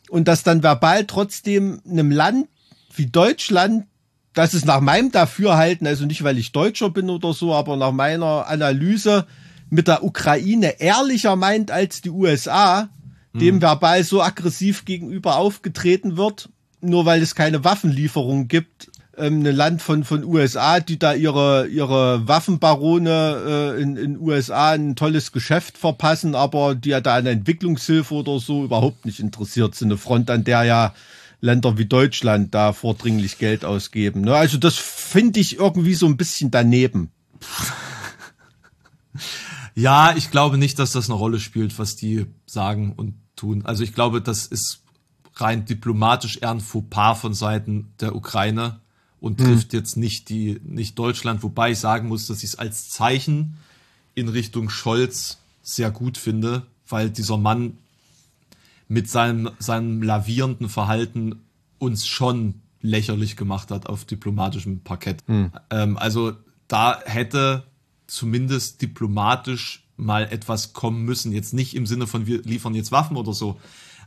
Und dass dann verbal trotzdem einem Land wie Deutschland, das ist nach meinem Dafürhalten, also nicht weil ich Deutscher bin oder so, aber nach meiner Analyse mit der Ukraine ehrlicher meint als die USA, hm. dem verbal so aggressiv gegenüber aufgetreten wird, nur weil es keine Waffenlieferung gibt, ähm, ein Land von von USA, die da ihre ihre Waffenbarone äh, in in USA ein tolles Geschäft verpassen, aber die ja da an Entwicklungshilfe oder so überhaupt nicht interessiert sind. Eine Front, an der ja Länder wie Deutschland da vordringlich Geld ausgeben. Ne? Also das finde ich irgendwie so ein bisschen daneben. Ja, ich glaube nicht, dass das eine Rolle spielt, was die sagen und tun. Also ich glaube, das ist rein diplomatisch eher ein Fauxpas von Seiten der Ukraine und hm. trifft jetzt nicht die, nicht Deutschland, wobei ich sagen muss, dass ich es als Zeichen in Richtung Scholz sehr gut finde, weil dieser Mann mit seinem, seinem lavierenden Verhalten uns schon lächerlich gemacht hat auf diplomatischem Parkett. Ähm, also da hätte zumindest diplomatisch mal etwas kommen müssen. Jetzt nicht im Sinne von wir liefern jetzt Waffen oder so,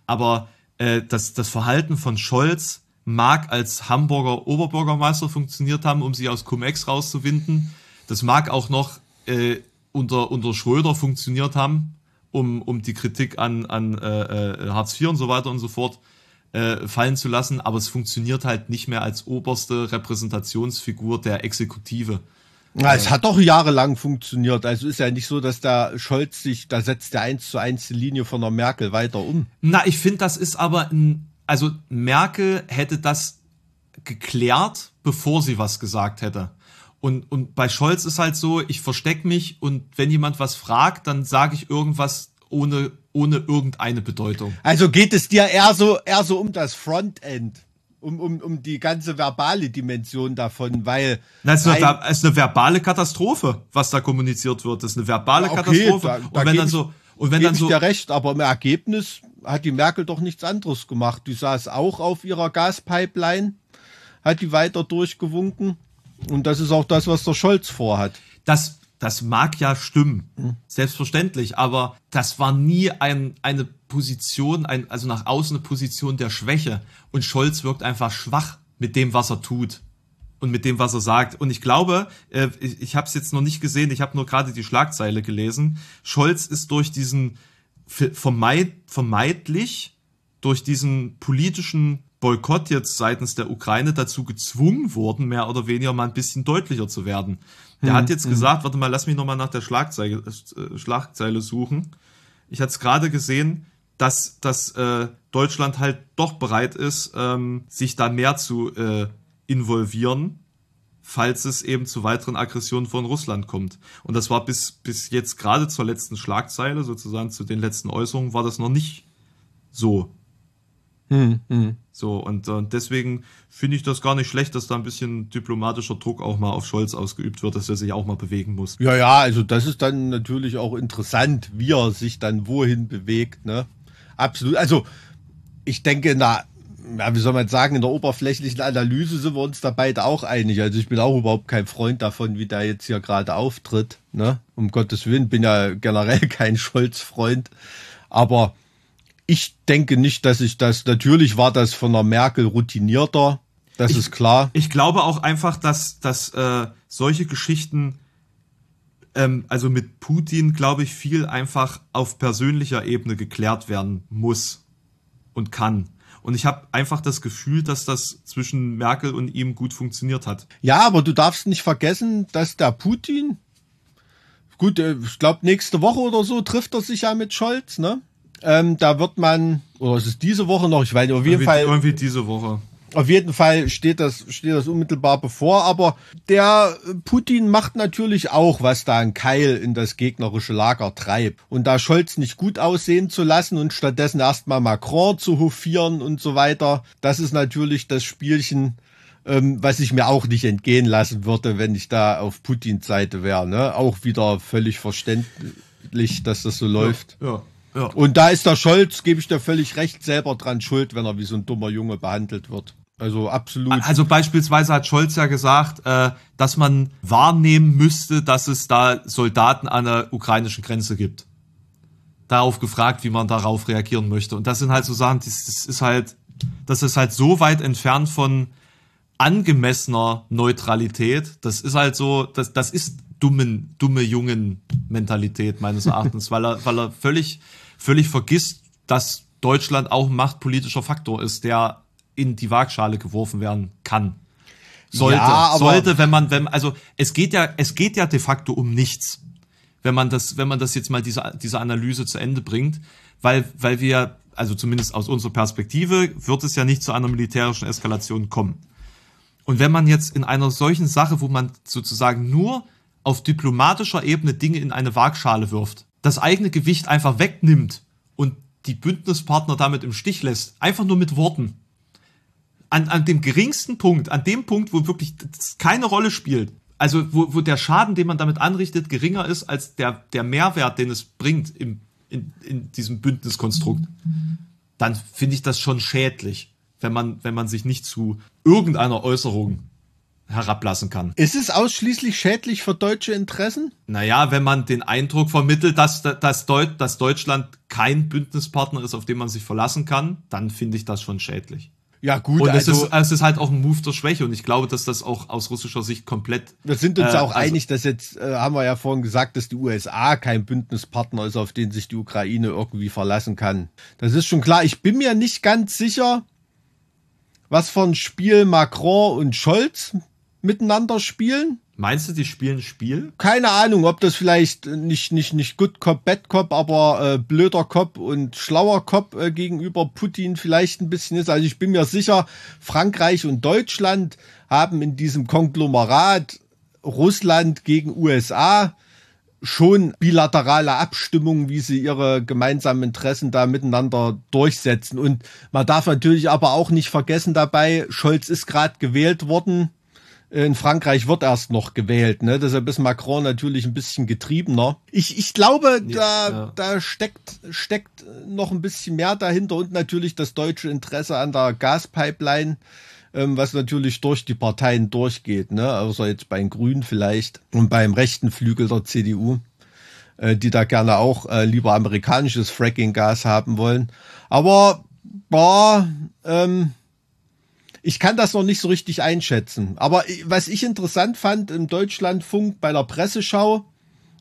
aber äh, das, das Verhalten von Scholz mag als Hamburger Oberbürgermeister funktioniert haben, um sie aus Cum-Ex rauszuwinden. Das mag auch noch äh, unter, unter Schröder funktioniert haben, um, um die Kritik an, an äh, äh, Hartz IV und so weiter und so fort äh, fallen zu lassen, aber es funktioniert halt nicht mehr als oberste Repräsentationsfigur der Exekutive. Ja, es hat doch jahrelang funktioniert. Also ist ja nicht so, dass der Scholz sich, da setzt der eins zu eins die Linie von der Merkel weiter um. Na, ich finde, das ist aber ein, also Merkel hätte das geklärt, bevor sie was gesagt hätte. Und, und bei Scholz ist halt so, ich verstecke mich und wenn jemand was fragt, dann sage ich irgendwas ohne, ohne irgendeine Bedeutung. Also geht es dir eher so, eher so um das Frontend, um, um, um die ganze verbale Dimension davon, weil. Na, es ist, eine, es ist eine verbale Katastrophe, was da kommuniziert wird. Das ist eine verbale Okay, Katastrophe. da- da und wenn dann so, und wenn dann so, dir recht, aber im Ergebnis hat die Merkel doch nichts anderes gemacht. Die saß auch auf ihrer Gaspipeline, hat die weiter durchgewunken. Und das ist auch das, was der Scholz vorhat. das, das mag ja stimmen, selbstverständlich, aber das war nie ein, eine Position, ein, also nach außen eine Position der Schwäche. Und Scholz wirkt einfach schwach mit dem, was er tut und mit dem, was er sagt. Und ich glaube, äh, ich, ich habe es jetzt noch nicht gesehen, ich habe nur gerade die Schlagzeile gelesen. Scholz ist durch diesen vermeid, vermeidlich durch diesen politischen Boykott jetzt seitens der Ukraine dazu gezwungen worden, mehr oder weniger mal ein bisschen deutlicher zu werden. Der hat jetzt gesagt, warte mal, lass mich nochmal nach der Schlagzeile, äh, Schlagzeile suchen. Ich hatte es gerade gesehen, dass, dass äh, Deutschland halt doch bereit ist, ähm, sich da mehr zu äh, involvieren, falls es eben zu weiteren Aggressionen von Russland kommt. Und das war bis, bis jetzt gerade zur letzten Schlagzeile, sozusagen zu den letzten Äußerungen, war das noch nicht so. So, und, und deswegen finde ich das gar nicht schlecht, dass da ein bisschen diplomatischer Druck auch mal auf Scholz ausgeübt wird, dass er sich auch mal bewegen muss. Ja, ja, also das ist dann natürlich auch interessant, wie er sich dann wohin bewegt, ne? Absolut. Also, ich denke, na, ja, wie soll man sagen, in der oberflächlichen Analyse sind wir uns da beide auch einig. Also ich bin auch überhaupt kein Freund davon, wie der jetzt hier gerade auftritt, ne? Um Gottes Willen, bin ja generell kein Scholz-Freund. Aber ich denke nicht, dass ich das, natürlich war das von der Merkel routinierter, das ist klar. Ich glaube auch einfach, dass, dass äh, solche Geschichten, ähm, also mit Putin, glaube ich, viel einfach auf persönlicher Ebene geklärt werden muss und kann. Und ich habe einfach das Gefühl, dass das zwischen Merkel und ihm gut funktioniert hat. Ja, aber du darfst nicht vergessen, dass der Putin, gut, äh, ich glaube nächste Woche oder so trifft er sich ja mit Scholz, ne? Ähm, da wird man, oder es ist diese Woche noch, ich weiß nicht, auf jeden Irgendwie, Fall, irgendwie diese Woche. Auf jeden Fall steht das, steht das unmittelbar bevor, aber der Putin macht natürlich auch, was da ein Keil in das gegnerische Lager treibt. Und da Scholz nicht gut aussehen zu lassen und stattdessen erstmal Macron zu hofieren und so weiter, das ist natürlich das Spielchen, ähm, was ich mir auch nicht entgehen lassen würde, wenn ich da auf Putins Seite wäre. Ne? Auch wieder völlig verständlich, dass das so läuft. Ja, ja. Und da ist der Scholz, gebe ich dir völlig recht, selber dran schuld, wenn er wie so ein dummer Junge behandelt wird. Also absolut. Also beispielsweise hat Scholz ja gesagt, äh, dass man wahrnehmen müsste, dass es da Soldaten an der ukrainischen Grenze gibt. Darauf gefragt, wie man darauf reagieren möchte. Und das sind halt so Sachen, das, das ist halt, das ist halt so weit entfernt von angemessener Neutralität. Das ist halt so, das, das ist dummen, dumme jungen Mentalität meines Erachtens, weil er, weil er völlig, völlig vergisst, dass Deutschland auch ein machtpolitischer Faktor ist, der in die Waagschale geworfen werden kann. Sollte, Ja, sollte, wenn man, wenn, also es geht ja, es geht ja de facto um nichts, wenn man das, wenn man das jetzt mal diese, diese Analyse zu Ende bringt, weil, weil wir, also zumindest aus unserer Perspektive, wird es ja nicht zu einer militärischen Eskalation kommen. Und wenn man jetzt in einer solchen Sache, wo man sozusagen nur auf diplomatischer Ebene Dinge in eine Waagschale wirft, das eigene Gewicht einfach wegnimmt und die Bündnispartner damit im Stich lässt, einfach nur mit Worten, an, an dem geringsten Punkt, an dem Punkt, wo wirklich keine Rolle spielt, also wo, wo der Schaden, den man damit anrichtet, geringer ist als der, der Mehrwert, den es bringt im, in, in diesem Bündniskonstrukt, dann finde ich das schon schädlich, wenn man, wenn man sich nicht zu irgendeiner Äußerung herablassen kann. Ist es ausschließlich schädlich für deutsche Interessen? Naja, wenn man den Eindruck vermittelt, dass, dass, Deut dass Deutschland kein Bündnispartner ist, auf den man sich verlassen kann, dann finde ich das schon schädlich. Ja, gut, Und es, also ist, es ist halt auch ein Move der Schwäche und ich glaube, dass das auch aus russischer Sicht komplett. wir sind uns äh, auch also- einig, dass jetzt, äh, haben wir ja vorhin gesagt, dass die USA kein Bündnispartner ist, auf den sich die Ukraine irgendwie verlassen kann. Das ist schon klar. Ich bin mir nicht ganz sicher, was für ein Spiel Macron und Scholz miteinander spielen. Meinst du, die spielen Spiel? keine Ahnung, ob das vielleicht nicht, nicht, nicht Good Cop, Bad Cop, aber äh, blöder Cop und schlauer Cop äh, gegenüber Putin vielleicht ein bisschen ist. Also ich bin mir sicher, Frankreich und Deutschland haben in diesem Konglomerat Russland gegen USA schon bilaterale Abstimmungen, wie sie ihre gemeinsamen Interessen da miteinander durchsetzen. Und man darf natürlich aber auch nicht vergessen dabei, Scholz ist gerade gewählt worden. In Frankreich wird erst noch gewählt, ne? Deshalb ist Macron natürlich ein bisschen getriebener. Ich, ich glaube, da, ja. da steckt, steckt noch ein bisschen mehr dahinter und natürlich das deutsche Interesse an der Gaspipeline, ähm, was natürlich durch die Parteien durchgeht, ne? Außer jetzt bei den Grünen vielleicht und beim rechten Flügel der CDU, äh, die da gerne auch äh, lieber amerikanisches Fracking-Gas haben wollen. Aber, boah, ähm, ich kann das noch nicht so richtig einschätzen. Aber was ich interessant fand im Deutschlandfunk bei der Presseschau,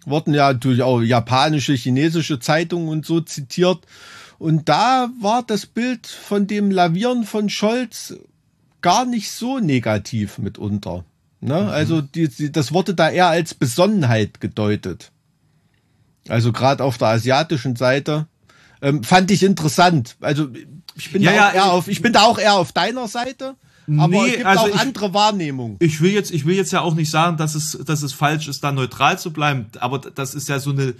wurden ja natürlich auch japanische, chinesische Zeitungen und so zitiert. Und da war das Bild von dem Lavieren von Scholz gar nicht so negativ mitunter. Ne? Also die, die, das wurde da eher als Besonnenheit gedeutet. Also gerade auf der asiatischen Seite. Ähm, fand ich interessant. Also ich bin, Ja, da ja, auch eher auf, ich bin da auch eher auf deiner Seite. Aber Nee, es gibt also auch ich- andere Wahrnehmungen. Ich will jetzt, ich will jetzt ja auch nicht sagen, dass es, dass es falsch ist, da neutral zu bleiben, aber das ist ja so eine,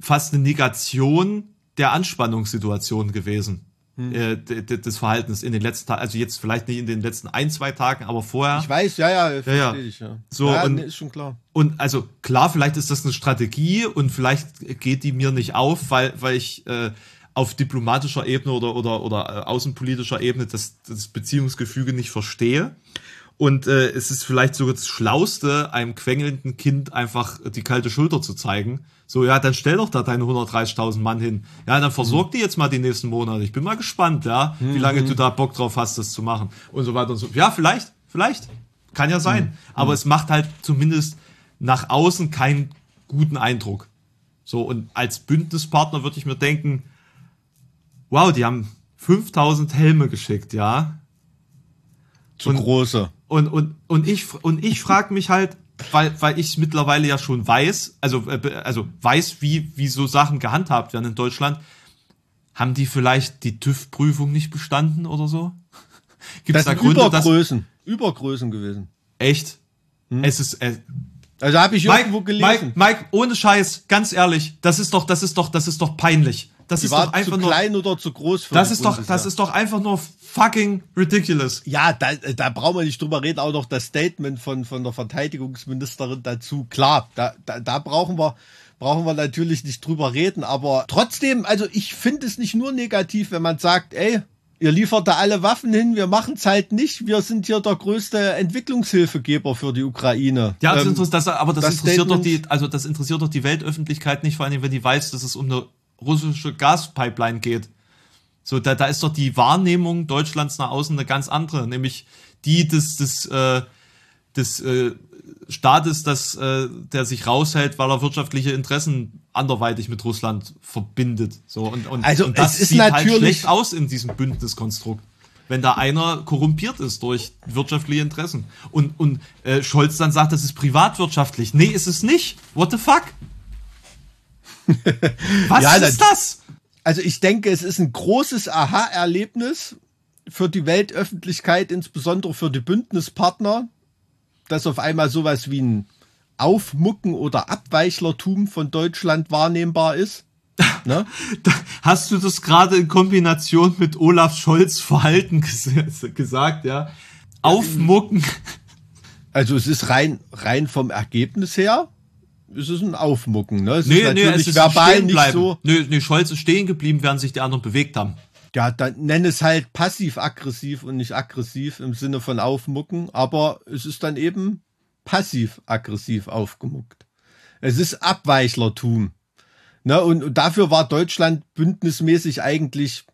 fast eine Negation der Anspannungssituation gewesen. Äh, d- d- des Verhaltens in den letzten Tagen, also jetzt vielleicht nicht in den letzten ein, zwei Tagen, aber vorher. Ich weiß, ja, ja, verstehe ja. ich. Ja. So, ja, und- nee, ist schon klar. Und also klar, vielleicht ist das eine Strategie und vielleicht geht die mir nicht auf, weil, weil ich äh, auf diplomatischer Ebene oder, oder, oder äh, außenpolitischer Ebene das, das Beziehungsgefüge nicht verstehe. Und äh, es ist vielleicht sogar das Schlauste, einem quengelnden Kind einfach die kalte Schulter zu zeigen. So, ja, dann stell doch da deine 130.000 Mann hin. Ja, dann versorg die jetzt mal die nächsten Monate. Ich bin mal gespannt, ja, wie lange du da Bock drauf hast, das zu machen. Und so weiter und so. Ja, vielleicht, vielleicht. Kann ja sein. Aber es macht halt zumindest nach außen keinen guten Eindruck. So, und als Bündnispartner würde ich mir denken, wow, die haben 5000 Helme geschickt, ja. Zu Und- große. Und, und, und ich, und ich frage mich halt, weil, weil ich mittlerweile ja schon weiß, also, äh, also weiß, wie, wie so Sachen gehandhabt werden in Deutschland, haben die vielleicht die TÜV-Prüfung nicht bestanden oder so? Gibt es da Gründe, dass, Übergrößen. Übergrößen gewesen. echt? Es ist, äh, Also habe ich Mike, irgendwo Mike, gelesen. Mike, ohne Scheiß, ganz ehrlich, das ist doch, das ist doch, das ist doch peinlich. Das die ist doch einfach zu nur, klein oder zu groß für das die ist doch, das ist doch einfach nur fucking ridiculous. Ja, da, da brauchen wir nicht drüber reden, auch noch das Statement von, von der Verteidigungsministerin dazu. Klar, da, da, da brauchen wir, brauchen wir natürlich nicht drüber reden, aber trotzdem, also ich finde es nicht nur negativ, wenn man sagt, ey, ihr liefert da alle Waffen hin, wir machen es halt nicht, wir sind hier der größte Entwicklungshilfegeber für die Ukraine. Ja, das Ähm, interessiert, das, aber das, das interessiert doch Statement- die, also das interessiert doch die Weltöffentlichkeit nicht, vor allem wenn die weiß, dass es um eine russische Gaspipeline geht. So, da, da ist doch die Wahrnehmung Deutschlands nach außen eine ganz andere, nämlich die des, des, äh, des äh, Staates, das, äh, der sich raushält, weil er wirtschaftliche Interessen anderweitig mit Russland verbindet. So, und, und, Also, und das sieht halt natürlich- schlecht aus in diesem Bündniskonstrukt. Wenn da einer korrumpiert ist durch wirtschaftliche Interessen. Und, und äh, Scholz dann sagt, das ist privatwirtschaftlich. Nee, ist es nicht. What the fuck? Was Ja, ist das? Also ich denke, es ist ein großes Aha-Erlebnis für die Weltöffentlichkeit, insbesondere für die Bündnispartner, dass auf einmal sowas wie ein Aufmucken oder Abweichlertum von Deutschland wahrnehmbar ist. Ne? Hast du das gerade in Kombination mit Olaf Scholz Verhalten ges gesagt, ja? Aufmucken. Also es ist rein, rein vom Ergebnis her, es ist ein Aufmucken. Ne? Es Nee, ist nee, natürlich es ist verbal nicht so. Nee, nee, Scholz ist stehen geblieben, während sich die anderen bewegt haben. Ja, dann nenn es halt passiv-aggressiv und nicht aggressiv im Sinne von aufmucken, aber es ist dann eben passiv-aggressiv aufgemuckt. Es ist Abweichlertum. Ne, und, und dafür war Deutschland bündnismäßig eigentlich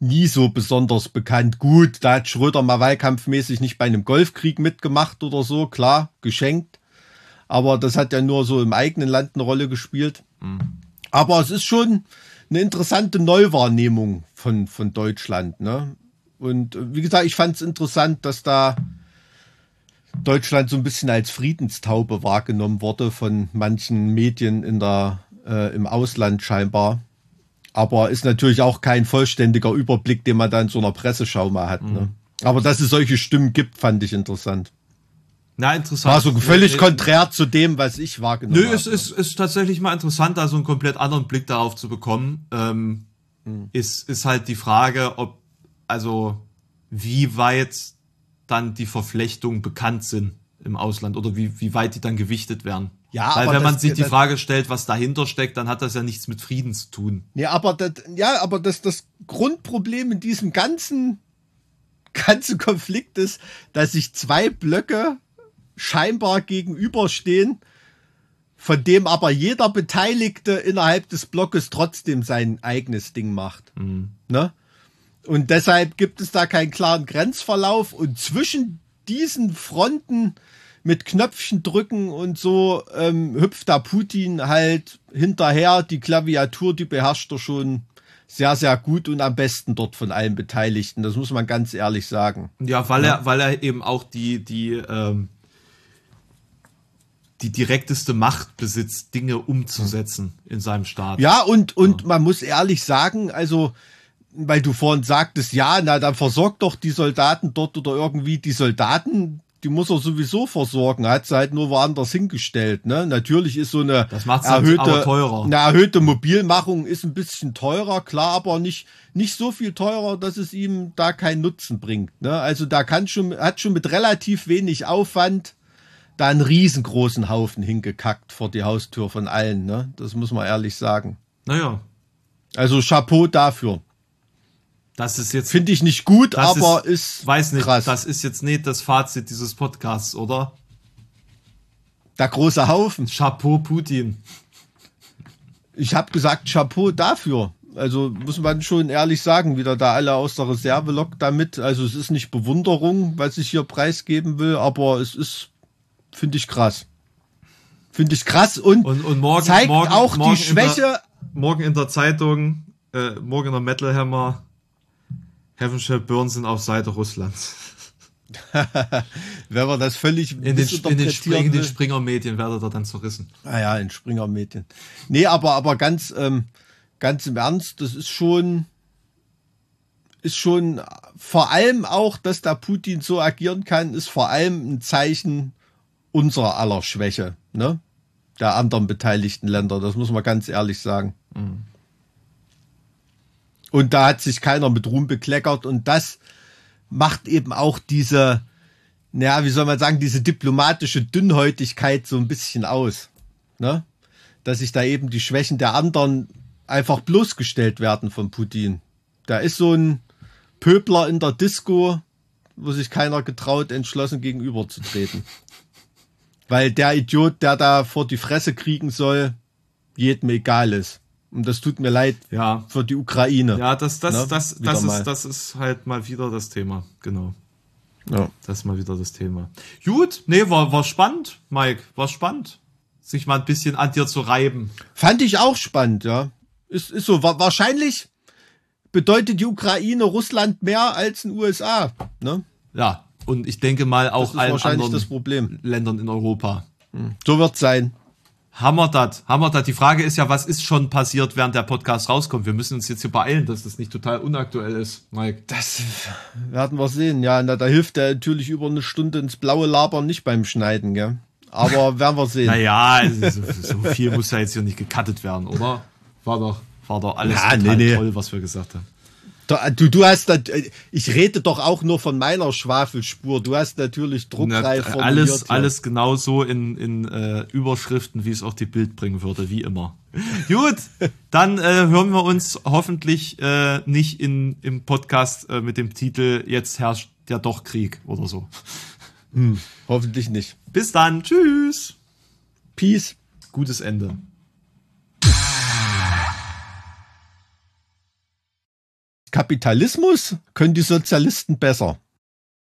nie so besonders bekannt. Gut, da hat Schröder mal wahlkampfmäßig nicht bei einem Golfkrieg mitgemacht oder so, klar, geschenkt. Aber das hat ja nur so im eigenen Land eine Rolle gespielt. Aber es ist schon eine interessante Neuwahrnehmung von, von Deutschland. Ne? Und äh, wie gesagt, ich fand es interessant, dass da Deutschland so ein bisschen als Friedenstaube wahrgenommen wurde von manchen Medien in der, äh, im Ausland scheinbar. Aber ist natürlich auch kein vollständiger Überblick, den man da in so einer Presseschau mal hat. Ne? Aber dass es solche Stimmen gibt, fand ich interessant. Na, interessant. War so völlig Nee, konträr zu dem, was ich wahrgenommen Nö, habe. es ist, ist tatsächlich mal interessant, da so einen komplett anderen Blick darauf zu bekommen. Ähm, ist, ist halt die Frage, ob, also, wie weit dann die Verflechtungen bekannt sind im Ausland oder wie, wie weit die dann gewichtet werden. Ja, Weil aber wenn man das- sich die das- Frage stellt, was dahinter steckt, dann hat das ja nichts mit Frieden zu tun. Nee, aber das, ja, aber das, das Grundproblem in diesem ganzen, ganzen Konflikt ist, dass sich zwei Blöcke scheinbar gegenüberstehen, von dem aber jeder Beteiligte innerhalb des Blockes trotzdem sein eigenes Ding macht. Ne? Und deshalb gibt es da keinen klaren Grenzverlauf und zwischen diesen Fronten mit Knöpfchen drücken und so ähm, hüpft da Putin halt hinterher. Die Klaviatur, die beherrscht er schon sehr, sehr gut und am besten dort von allen Beteiligten. Das muss man ganz ehrlich sagen. Ja, weil er, weil er eben auch die, die, ähm, die direkteste Macht besitzt, Dinge umzusetzen in seinem Staat. Ja, und, und man muss ehrlich sagen, also, weil du vorhin sagtest, ja, na, dann versorgt doch die Soldaten dort oder irgendwie die Soldaten, die muss er sowieso versorgen, hat sie halt nur woanders hingestellt, ne? Natürlich ist so eine dann erhöhte, eine erhöhte Mobilmachung ist ein bisschen teurer, klar, aber nicht, nicht so viel teurer, dass es ihm da keinen Nutzen bringt, ne? Also da kann schon, hat schon mit relativ wenig Aufwand da einen riesengroßen Haufen hingekackt vor die Haustür von allen, ne? Das muss man ehrlich sagen. Naja, Also Chapeau dafür. das ist jetzt, Finde ich nicht gut, aber ist, weiß nicht, krass. das ist jetzt nicht das Fazit dieses Podcasts, oder? der große Haufen. Chapeau Putin. Ich habe gesagt Chapeau dafür. Also muss man schon ehrlich sagen, wieder da alle aus der Reserve lockt damit. Also es ist nicht Bewunderung, was ich hier preisgeben will, aber es ist, finde ich krass. Finde ich krass und, Und, und morgen, zeigt morgen, auch morgen die In der, Schwäche. morgen in der Zeitung, äh, morgen in der Metal Hammer, Heaven Shall Burn sind auf Seite Russlands. Wenn man das völlig In den, in den, Spring, in den will. Springer-Medien werdet ihr dann zerrissen. Ah ja, in Springer-Medien. Nee, aber, aber ganz, ähm, ganz im Ernst, das ist schon, ist schon vor allem auch, dass der Putin so agieren kann, ist vor allem ein Zeichen unserer aller Schwäche, ne? Der anderen beteiligten Länder, das muss man ganz ehrlich sagen. Und da hat sich keiner mit Ruhm bekleckert und das macht eben auch diese, naja, wie soll man sagen, diese diplomatische Dünnhäutigkeit so ein bisschen aus. Ne? Dass sich da eben die Schwächen der anderen einfach bloßgestellt werden von Putin. Da ist so ein Pöbler in der Disco, wo sich keiner getraut, entschlossen gegenüberzutreten. Weil der Idiot, der da vor die Fresse kriegen soll, jedem egal ist. Und das tut mir leid Ja. für die Ukraine. Ja, das, das, Ne? das, das, mal. ist, das ist halt mal wieder das Thema. Genau. Ja. Das ist mal wieder das Thema. Gut, nee, war, war spannend, Mike. War spannend. Sich mal ein bisschen an dir zu reiben. Fand ich auch spannend, ja. Ist, ist so. Wa wahrscheinlich bedeutet die Ukraine Russland mehr als in USA. Ne? Ja. Und ich denke mal Das auch allen wahrscheinlich anderen das Problem. Ländern in Europa. So wird sein. Hammer dat, hammer dat. Die Frage ist ja, was ist schon passiert, während der Podcast rauskommt? Wir müssen uns jetzt hier beeilen, dass das nicht total unaktuell ist, Mike. Das werden wir sehen. Ja, na, da hilft der natürlich über eine Stunde ins blaue Labern nicht beim Schneiden, gell? Aber werden wir sehen. Naja, also so, viel muss ja jetzt hier nicht gecuttet werden, oder? War doch, war doch alles Ja, total nee, nee. toll, was wir gesagt haben. Du, du hast, da, ich rede doch auch nur von meiner Schwafelspur. Du hast natürlich druckreif Na, formuliert alles, hier. alles genau so in, in äh, Überschriften, wie es auch die Bild bringen würde, wie immer. Gut, dann äh, hören wir uns hoffentlich äh, nicht in, im Podcast äh, mit dem Titel Jetzt herrscht ja doch Krieg oder so. Hoffentlich nicht. Bis dann, tschüss. Peace. Gutes Ende. Kapitalismus können die Sozialisten besser.